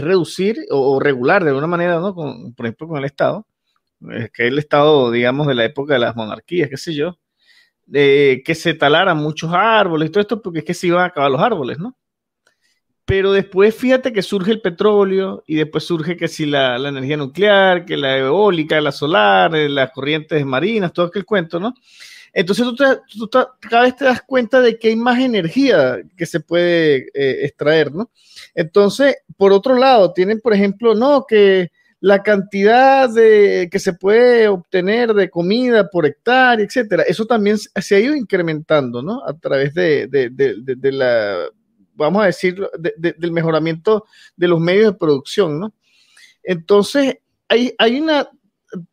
reducir o, regular de alguna manera, ¿no? Con, por ejemplo, con el Estado, que es el Estado, digamos, de la época de las monarquías, qué sé yo, que se talaran muchos árboles todo esto, porque es que se iban a acabar los árboles, ¿no? Pero después fíjate que surge el petróleo y después surge que si la, energía nuclear, que la eólica, la solar, eh, las corrientes marinas, todo aquel cuento, ¿no? Entonces tú, cada vez te das cuenta de que hay más energía que se puede eh, extraer, ¿no? Entonces, por otro lado, tienen, por ejemplo, no, que la cantidad de, que se puede obtener de comida por hectárea, etcétera, eso también se ha ido incrementando, ¿no? A través de, de la vamos a decir, del mejoramiento de los medios de producción, ¿no? Entonces, hay, hay una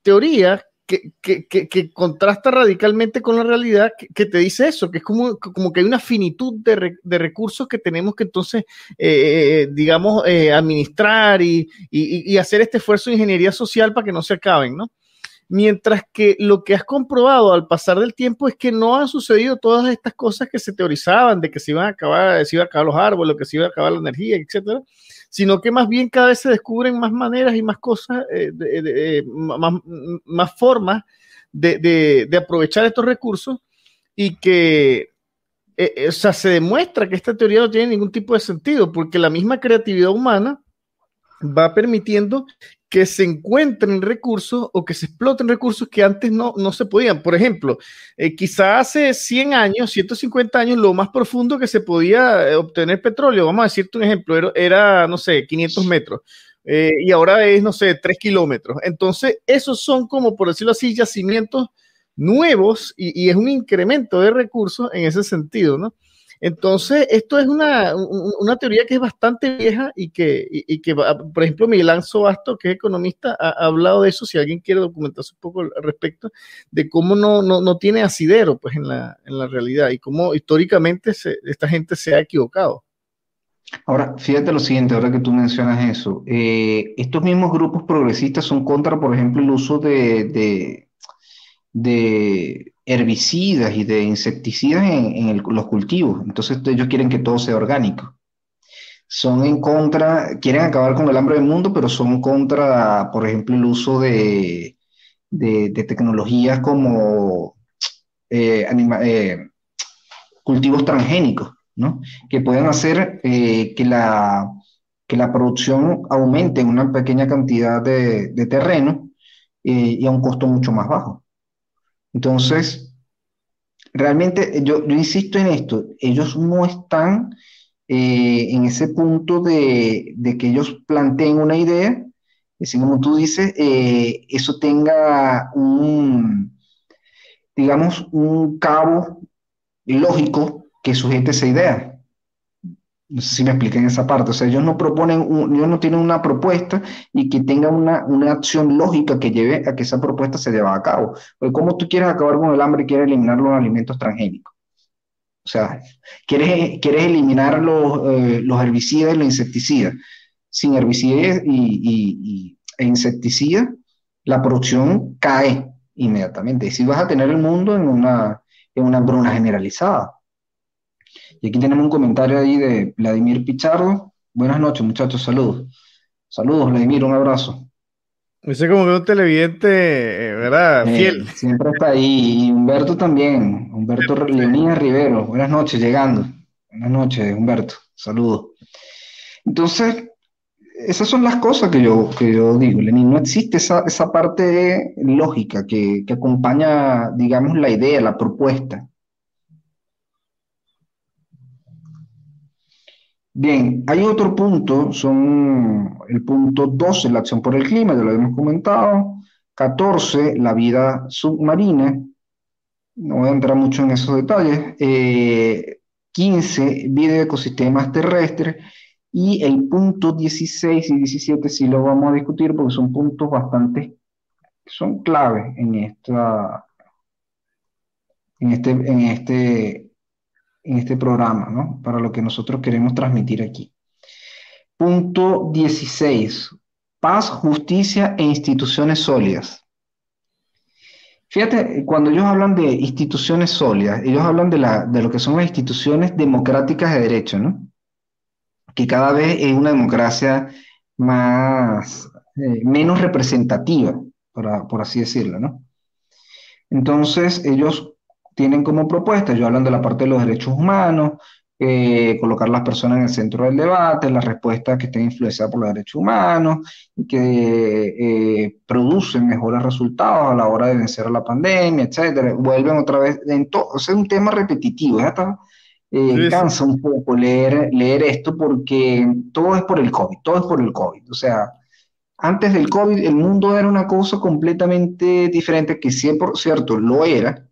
teoría que, contrasta radicalmente con la realidad que, te dice eso, que es como, como que hay una finitud de, recursos que tenemos que entonces, eh, eh, digamos, eh, administrar y, y, hacer este esfuerzo de ingeniería social para que no se acaben, ¿no? Mientras que lo que has comprobado al pasar del tiempo es que no han sucedido todas estas cosas que se teorizaban de que se iban a acabar, se iban a acabar los árboles, que se iba a acabar la energía, etcétera, sino que más bien cada vez se descubren más maneras y más cosas, eh, de, más, formas de, aprovechar estos recursos y que eh, eh, o sea, se demuestra que esta teoría no tiene ningún tipo de sentido, porque la misma creatividad humana va permitiendo que se encuentren recursos o que se exploten recursos que antes no, no se podían. Por ejemplo, eh, quizá hace 100 años, 150 años, lo más profundo que se podía eh, obtener petróleo, vamos a decirte un ejemplo, era, no sé, 500 metros. Eh, y ahora es, no sé, 3 kilómetros. Entonces, esos son como, por decirlo así, yacimientos nuevos y, y es un incremento de recursos en ese sentido, ¿no? Entonces, esto es una, teoría que es bastante vieja y que, que, por ejemplo, Miguel Anzo Basto, que es economista, ha, hablado de eso, si alguien quiere documentarse un poco al respecto, de cómo no, no, tiene asidero pues, en, la, en la realidad y cómo históricamente esta gente se ha equivocado. Ahora, fíjate lo siguiente, ahora que tú mencionas eso, eh, estos mismos grupos progresistas son contra, por ejemplo, el uso de de herbicidas y de insecticidas en, los cultivos. Entonces ellos quieren que todo sea orgánico. Son en contra, quieren acabar con el hambre del mundo, pero son contra, por ejemplo, el uso de, tecnologías como eh, eh, cultivos transgénicos, ¿no? que puedan hacer eh, que, la, que la producción aumente en una pequeña cantidad de, terreno y a un costo mucho más bajo. Entonces, realmente yo, insisto en esto, ellos no están eh, en ese punto de, que ellos planteen una idea, y como tú dices, eh, eso tenga un, digamos, un cabo lógico que sujete esa idea. No sé si me expliquen esa parte. O sea, ellos no proponen, ellos no tienen una propuesta y que tenga una, acción lógica que lleve a que esa propuesta se lleve a cabo. Porque ¿cómo tú quieres acabar con el hambre y quieres eliminar los alimentos transgénicos? O sea, quieres, quieres eliminar los, eh, los herbicidas y los insecticidas. sin herbicidas y, e insecticidas, la producción cae inmediatamente. Y si vas a tener el mundo en una, en una bruna generalizada. Y aquí tenemos un comentario ahí de Vladimir Pichardo. Buenas noches, muchachos, saludos. Saludos, Vladimir, un abrazo. Ese como que un televidente, eh, ¿verdad? Eh, Fiel. siempre está ahí. Y Humberto también. Humberto Leonidas Rivero. Buenas noches, llegando. Buenas noches, Humberto. Saludos. Entonces, esas son las cosas que yo, que yo digo, Lenín. No existe esa, esa parte lógica que, que acompaña, digamos, la idea, la propuesta. Bien, hay otro punto, son el punto 12, la acción por el clima, ya lo hemos comentado. 14, la vida submarina. No voy a entrar mucho en esos detalles. 15, eh, vida de ecosistemas terrestres. Y el punto 16 y 17 sí lo vamos a discutir porque son puntos bastante, son claves en esta, en este, en este en este programa, ¿no? Para lo que nosotros queremos transmitir aquí. Punto 16. Paz, justicia e instituciones sólidas. Fíjate, cuando ellos hablan de instituciones sólidas, ellos hablan de, la, de lo que son las instituciones democráticas de derecho, ¿no? Que cada vez es una democracia más, eh, menos representativa, por, por así decirlo, ¿no? Entonces, ellos tienen como propuesta, yo hablan de la parte de los derechos humanos, eh, colocar a las personas en el centro del debate, las respuestas que estén influenciadas por los derechos humanos que eh, producen mejores resultados a la hora de vencer a la pandemia, etcétera. Vuelven otra vez, en todo, o sea, es un tema repetitivo, eh, cansa un poco leer, leer esto porque todo es por el COVID, todo es por el COVID. O sea, antes del COVID el mundo era una cosa completamente diferente, que sí, por cierto, lo era,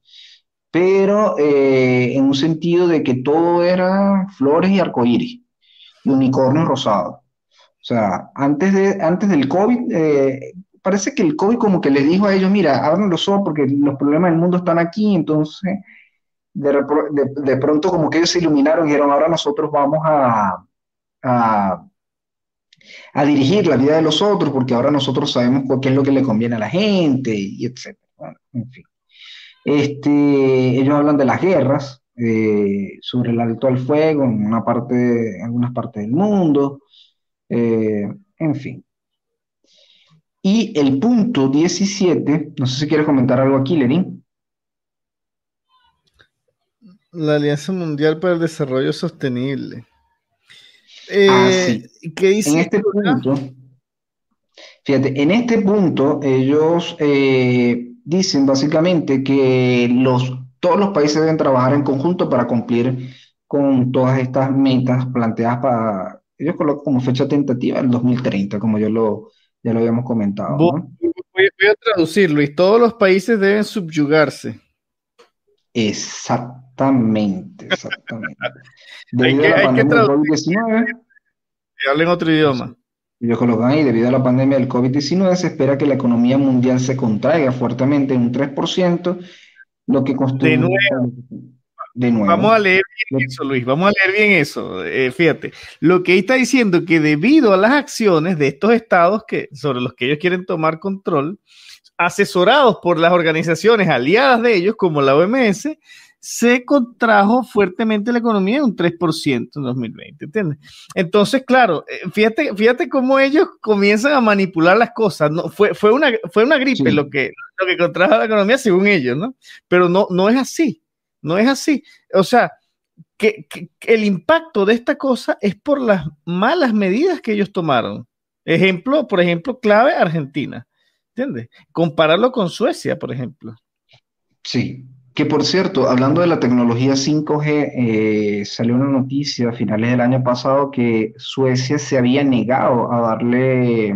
pero eh, en un sentido de que todo era flores y arcoíris, y unicornios rosados. O sea, antes, de, antes del COVID, eh, parece que el COVID como que les dijo a ellos, mira, abran los ojos porque los problemas del mundo están aquí, entonces de, pronto como que ellos se iluminaron y dijeron, ahora nosotros vamos a, a, dirigir la vida de los otros porque ahora nosotros sabemos qué es lo que le conviene a la gente y etcétera. Bueno, en fin. Este, ellos hablan de las guerras, eh, sobre el alto al fuego en una parte, algunas partes del mundo, eh, en fin. Y el punto 17, no sé si quieres comentar algo aquí, Lenín. La Alianza Mundial para el Desarrollo Sostenible. Eh, ah, ¿Qué dice? En este punto, fíjate, en este punto ellos dicen básicamente que los, todos los países deben trabajar en conjunto para cumplir con todas estas metas planteadas para, ellos colocan como fecha tentativa el 2030, como yo lo, ya lo habíamos comentado. Voy, a traducir, Luis, todos los países deben subyugarse. Exactamente, exactamente. hay que, hay que traducir. Hablen otro idioma. Ellos colocan ahí, debido a la pandemia del COVID-19, se espera que la economía mundial se contraiga fuertemente en un 3%, lo que constituye... De nuevo. Vamos a leer bien eso, Luis, vamos a leer bien eso. Eh, fíjate, lo que está diciendo que debido a las acciones de estos estados que, sobre los que ellos quieren tomar control, asesorados por las organizaciones aliadas de ellos, como la OMS, se contrajo fuertemente la economía en un 3% en 2020, ¿entiendes? Entonces, claro, eh, fíjate, fíjate cómo ellos comienzan a manipular las cosas, ¿no? Fue, fue, una, fue una gripe lo, que, lo que contrajo la economía según ellos, ¿no? Pero no, no es así, no es así. O sea, que, que el impacto de esta cosa es por las malas medidas que ellos tomaron. Ejemplo, por ejemplo, clave Argentina, ¿entiendes? Compararlo con Suecia, por ejemplo. Sí, que por cierto, hablando de la tecnología 5G, eh, salió una noticia a finales del año pasado que Suecia se había negado a darle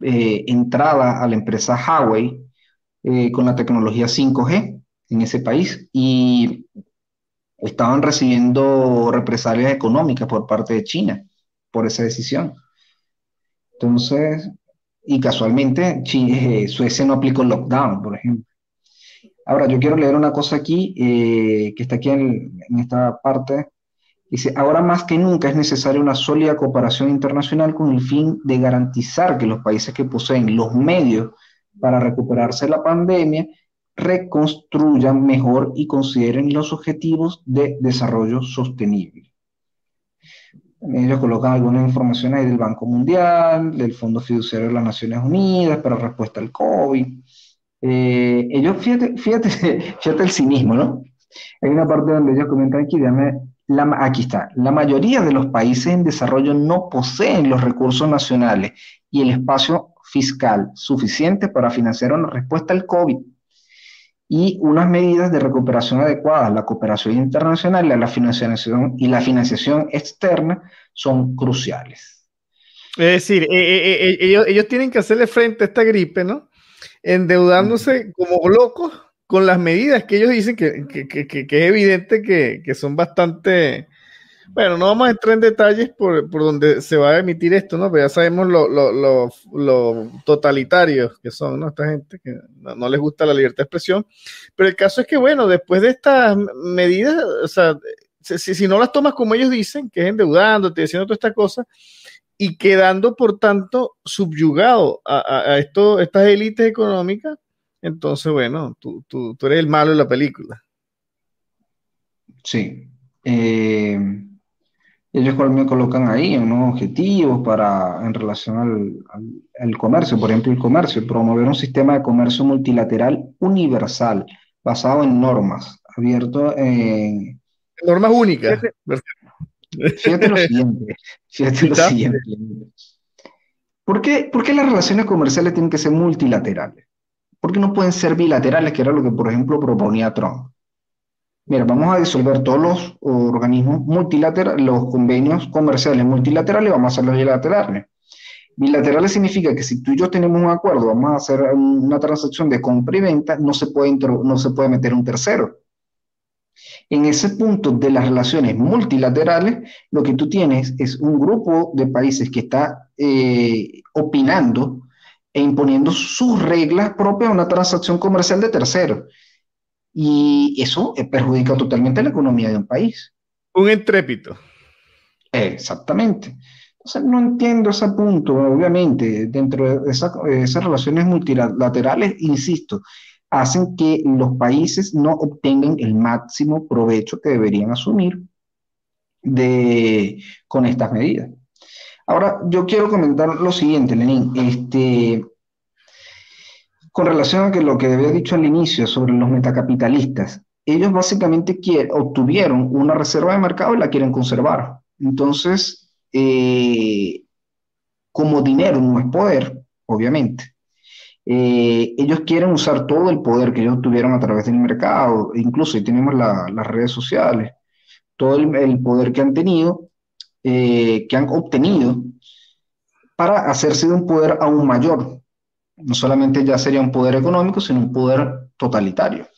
eh, entrada a la empresa Huawei eh, con la tecnología 5G en ese país y estaban recibiendo represalias económicas por parte de China por esa decisión. Entonces, y casualmente Suecia no aplicó lockdown, por ejemplo. Ahora, yo quiero leer una cosa aquí, eh, que está aquí en, esta parte, Dice, ahora más que nunca es necesaria una sólida cooperación internacional con el fin de garantizar que los países que poseen los medios para recuperarse de la pandemia reconstruyan mejor y consideren los objetivos de desarrollo sostenible. Ellos colocan algunas informaciones del Banco Mundial, del Fondo Fiduciario de las Naciones Unidas para respuesta al COVID. Eh, ellos, fíjate, fíjate, fíjate el cinismo, ¿no? Hay una parte donde ellos comentan aquí, la, aquí está, la mayoría de los países en desarrollo no poseen los recursos nacionales y el espacio fiscal suficiente para financiar una respuesta al COVID y unas medidas de recuperación adecuadas, la cooperación internacional la financiación, y la financiación externa son cruciales. Es decir, eh, eh, eh, ellos, tienen que hacerle frente a esta gripe, ¿no? Endeudándose como locos con las medidas que ellos dicen que, que, que, que es evidente que, son bastante... Bueno, no vamos a entrar en detalles por, por donde se va a emitir esto, ¿no? Pero ya sabemos lo, lo, lo, lo totalitarios que son, ¿no? Esta gente que no, les gusta la libertad de expresión. Pero el caso es que, bueno, después de estas medidas, o sea, si, si no las tomas como ellos dicen, que es endeudándote, haciendo toda esta cosa, y quedando, por tanto, subyugado a, a, esto, estas élites económicas, entonces, bueno, tú, tú, tú, eres el malo de la película. Sí. Eh, ellos me colocan ahí unos objetivos para, en relación al, al, comercio, por ejemplo, el comercio, promover un sistema de comercio multilateral universal, basado en normas, abierto en... Normas únicas. Fíjate lo siguiente, fíjate lo siguiente. ¿Por qué, ¿Por qué las relaciones comerciales tienen que ser multilaterales? ¿Por qué no pueden ser bilaterales, que era lo que, por ejemplo, proponía Trump? Mira, vamos a disolver todos los organismos multilaterales, los convenios comerciales multilaterales, vamos a hacerlos bilaterales. Bilaterales significa que si tú y yo tenemos un acuerdo, vamos a hacer una transacción de compra y venta, no se puede, no se puede meter un tercero. En ese punto de las relaciones multilaterales, lo que tú tienes es un grupo de países que está eh, opinando e imponiendo sus reglas propias a una transacción comercial de terceros. Y eso perjudica totalmente la economía de un país. Un entrépito. Exactamente. Entonces, no entiendo ese punto, obviamente, dentro de esas relaciones multilaterales, insisto, hacen que los países no obtengan el máximo provecho que deberían asumir de, con estas medidas. Ahora, yo quiero comentar lo siguiente, Lenín. Este, con relación a que lo que había dicho al inicio sobre los metacapitalistas, ellos básicamente obtuvieron una reserva de mercado y la quieren conservar. Entonces, eh, como dinero no es poder, obviamente, eh, ellos quieren usar todo el poder que ellos obtuvieron a través del mercado, incluso ahí tenemos las redes sociales, todo el, poder que han tenido, eh, que han obtenido, para hacerse de un poder aún mayor. No solamente ya sería un poder económico, sino un poder totalitario.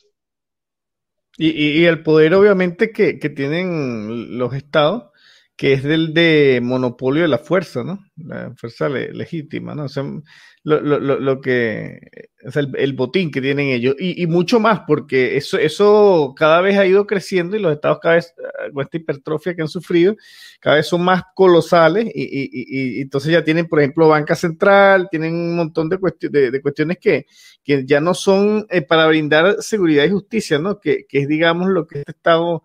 Y, el poder obviamente que, que tienen los estados que es del de monopolio de la fuerza, ¿no? La fuerza legítima, ¿no? O lo, lo, lo, que es el, el, botín que tienen ellos y, y, mucho más, porque eso, eso cada vez ha ido creciendo y los estados cada vez, eh, con esta hipertrofia que han sufrido, cada vez son más colosales y, y, y entonces ya tienen, por ejemplo, banca central, tienen un montón de, de, de cuestiones que, que ya no son eh, para brindar seguridad y justicia, ¿no? Que, que es, digamos, lo que este estado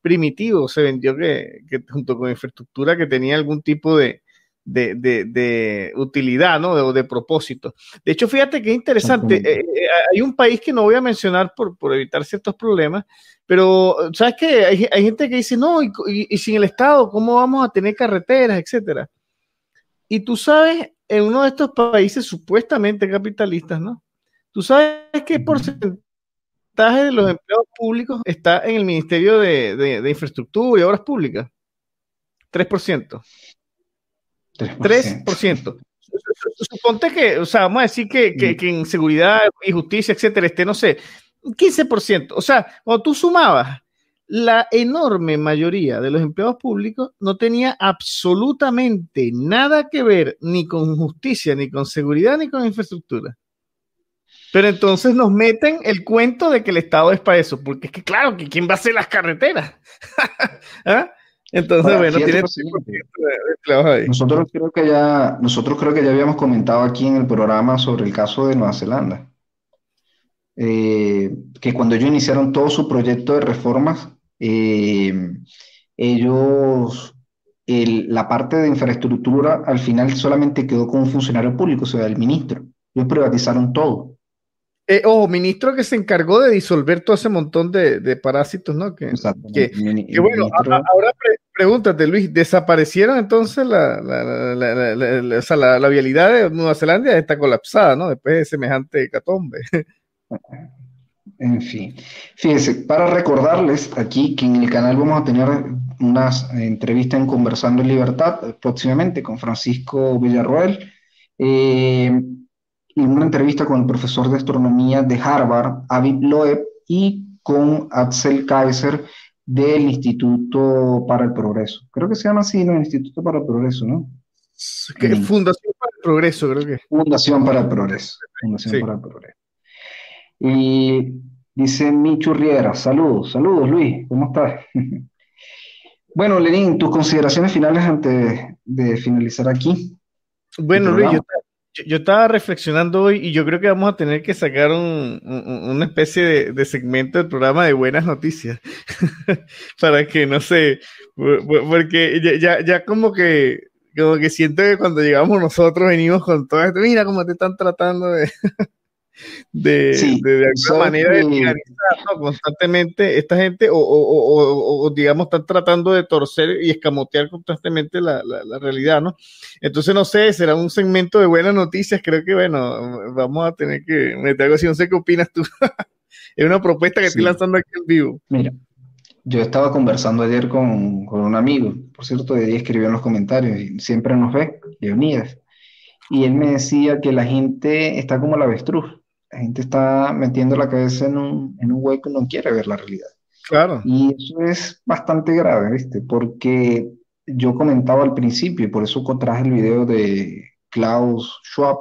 primitivo se vendió que, junto con infraestructura que tenía algún tipo de, de, utilidad, ¿no? De, de, propósito. De hecho, fíjate que interesante. Eh, eh, hay un país que no voy a mencionar por, por evitar ciertos problemas, pero ¿sabes qué? Hay, hay gente que dice, no, y, y, sin el Estado, ¿cómo vamos a tener carreteras, etcétera? Y tú sabes, en uno de estos países supuestamente capitalistas, ¿no? Tú sabes qué porcentaje de los empleados públicos está en el Ministerio de, Infraestructura y Obras Públicas. 3%. 3%. 3%. Suponte que, o sea, vamos a decir que, que, en seguridad y justicia, etcétera, esté, no sé, 15%. O sea, cuando tú sumabas, la enorme mayoría de los empleados públicos no tenía absolutamente nada que ver ni con justicia, ni con seguridad, ni con infraestructura. Pero entonces nos meten el cuento de que el Estado es para eso, porque es que claro, que ¿quién va a hacer las carreteras? ¿Ah? Entonces, bueno, tiene ahí. Nosotros creo que ya, nosotros creo que ya habíamos comentado aquí en el programa sobre el caso de Nueva Zelanda. Eh, que cuando ellos iniciaron todo su proyecto de reformas, eh, ellos, la parte de infraestructura al final solamente quedó con un funcionario público, o sea, el ministro. Ellos privatizaron todo. Eh, ojo, ministro que se encargó de disolver todo ese montón de, parásitos, ¿no? Que, que, bueno, ahora pregúntate, Luis, ¿desaparecieron entonces la, la, vialidad de Nueva Zelanda? Está colapsada, ¿no? Después de semejante catombe. En fin, fíjense, para recordarles aquí que en el canal vamos a tener unas entrevistas en Conversando en Libertad próximamente con Francisco Villarroel. Eh, una entrevista con el profesor de astronomía de Harvard, Aviv Loeb, y con Axel Kaiser del Instituto para el Progreso. Creo que se llama así, ¿no? El Instituto para el Progreso, ¿no? Fundación para el Progreso, creo que. Fundación para el Progreso. Fundación para el Progreso. Y dice Michu Riera, saludos, saludos Luis, ¿cómo estás? bueno, Lenín, tus consideraciones finales antes de finalizar aquí. Bueno, Luis, yo yo, estaba reflexionando hoy y yo creo que vamos a tener que sacar una especie de, segmento del programa de buenas noticias para que no sé, porque ya, ya, como que como que siento que cuando llegamos nosotros venimos con todo esto, mira cómo te están tratando de de, de, alguna manera de constantemente esta gente o, o, o, digamos están tratando de torcer y escamotear constantemente la, la, realidad, ¿no? Entonces no sé, será un segmento de buenas noticias, creo que bueno, vamos a tener que meter algo así, no sé qué opinas tú. es una propuesta que estoy lanzando aquí en vivo. Mira, yo estaba conversando ayer con, con un amigo, por cierto, de día escribió en los comentarios, y siempre nos ve, Leonidas, y él me decía que la gente está como la avestruz, la gente está metiendo la cabeza en un, en un hueco y no quiere ver la realidad. Claro. Y eso es bastante grave, ¿viste? Porque yo comentaba al principio, y por eso traje el video de Klaus Schwab,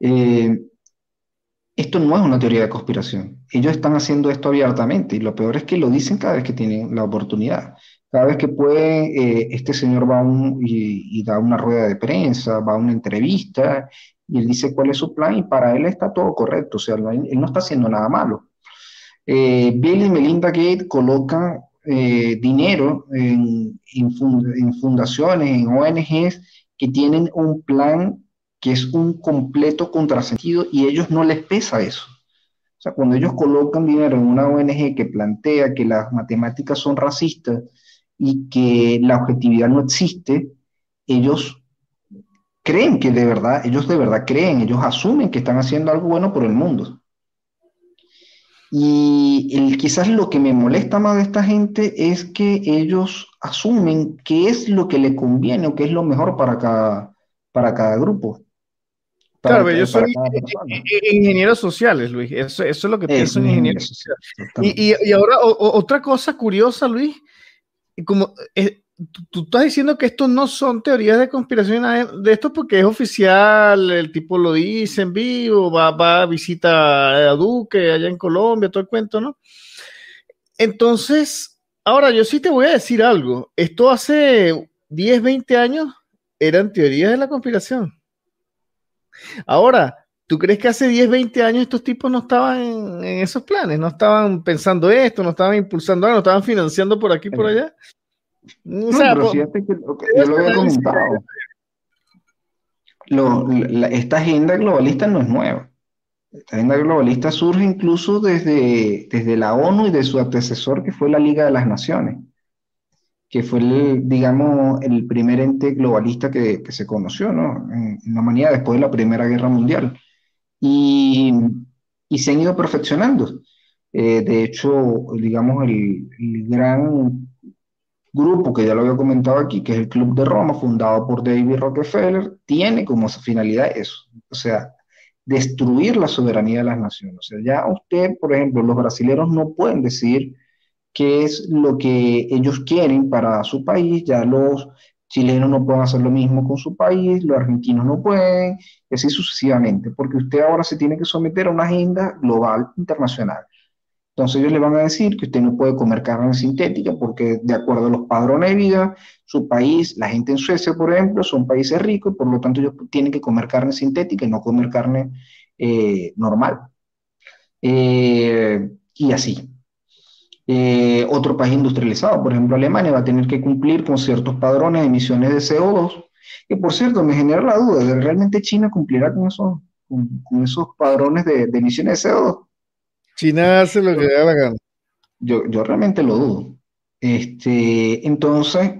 eh, esto no es una teoría de conspiración. Ellos están haciendo esto abiertamente y lo peor es que lo dicen cada vez que tienen la oportunidad. Cada vez que puede, eh, este señor va un, y, da una rueda de prensa, va a una entrevista y él dice cuál es su plan y para él está todo correcto, o sea, él, no está haciendo nada malo. Eh, Bill y Melinda Gates colocan eh, dinero en, en, fundaciones, en ONGs que tienen un plan que es un completo contrasentido y a ellos no les pesa eso. O sea, cuando ellos colocan dinero en una ONG que plantea que las matemáticas son racistas y que la objetividad no existe, ellos creen que de verdad, ellos de verdad creen, ellos asumen que están haciendo algo bueno por el mundo. Y el, quizás lo que me molesta más de esta gente es que ellos asumen qué es lo que le conviene o qué es lo mejor para cada, para cada grupo. claro, yo soy ingeniero sociales, Luis. Eso, eso, es lo que pienso en ingenieros sociales. Y, y, y, ahora, otra cosa curiosa, Luis, como tú, estás diciendo que estos no son teorías de conspiración de esto porque es oficial, el tipo lo dice en vivo, va, va a visita a Duque allá en Colombia, todo el cuento, ¿no? Entonces, ahora yo sí te voy a decir algo. Esto hace 10, 20 años eran teorías de la conspiración. Ahora, ¿tú crees que hace 10, 20 años estos tipos no estaban en, esos planes? No estaban pensando esto, no estaban impulsando no estaban financiando por aquí por allá. No, pero fíjate que, yo lo había comentado. esta agenda globalista no es nueva. Esta agenda globalista surge incluso desde, desde la ONU y de su antecesor, que fue la Liga de las Naciones, que fue, el, digamos, el primer ente globalista que, que se conoció ¿no? en, la humanidad después de la Primera Guerra Mundial. Y, y se han ido perfeccionando. Eh, de hecho, digamos, el, el gran grupo que ya lo había comentado aquí, que es el Club de Roma, fundado por David Rockefeller, tiene como finalidad eso, o sea, destruir la soberanía de las naciones. O sea, ya usted, por ejemplo, los brasileños no pueden decir qué es lo que ellos quieren para su país, ya los chilenos no pueden hacer lo mismo con su país, los argentinos no pueden, y así sucesivamente, porque usted ahora se tiene que someter a una agenda global internacional. Entonces ellos le van a decir que usted no puede comer carne sintética porque de acuerdo a los padrones de vida, su país, la gente en Suecia, por ejemplo, son países ricos y por lo tanto ellos tienen que comer carne sintética y no comer carne eh, normal. Eh, y así. Eh, otro país industrializado, por ejemplo Alemania, va a tener que cumplir con ciertos padrones de emisiones de CO2, que por cierto me genera la duda de realmente China cumplirá con esos, con, esos padrones de, emisiones de CO2. China hace lo que da la gana. Yo, yo realmente lo dudo. Este, entonces,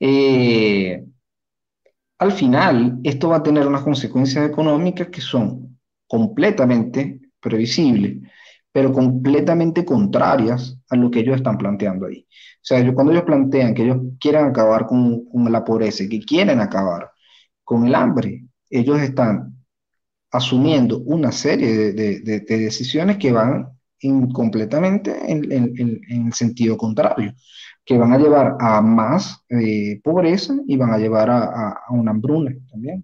eh, al final, esto va a tener unas consecuencias económicas que son completamente previsibles pero completamente contrarias a lo que ellos están planteando ahí. O sea, cuando ellos plantean que ellos quieren acabar con, la pobreza que quieren acabar con el hambre, ellos están asumiendo una serie de, decisiones que van completamente en, el sentido contrario, que van a llevar a más eh, pobreza y van a llevar a, a una hambruna también.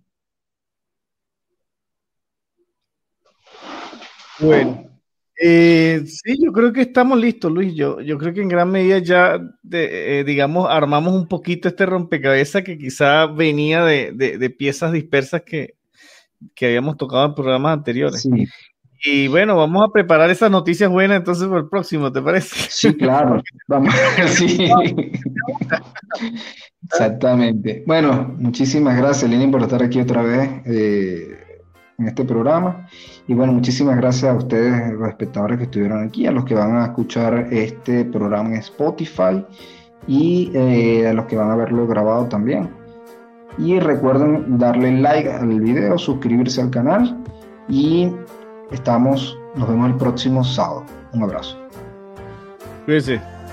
Bueno, eh, sí, yo creo que estamos listos, Luis. Yo, yo creo que en gran medida ya, eh, digamos, armamos un poquito este rompecabezas que quizá venía de, piezas dispersas que, habíamos tocado en programas anteriores. Y bueno, vamos a preparar esas noticias buenas entonces por el próximo, ¿te parece? Sí, claro. Vamos, sí. Exactamente. Bueno, muchísimas gracias, Lini, por estar aquí otra vez. Eh, en este programa. Y bueno, muchísimas gracias a ustedes, los espectadores que estuvieron aquí, a los que van a escuchar este programa en Spotify y eh, a los que van a verlo grabado también. Y recuerden darle like al video, suscribirse al canal y estamos, nos vemos el próximo sábado. Un abrazo.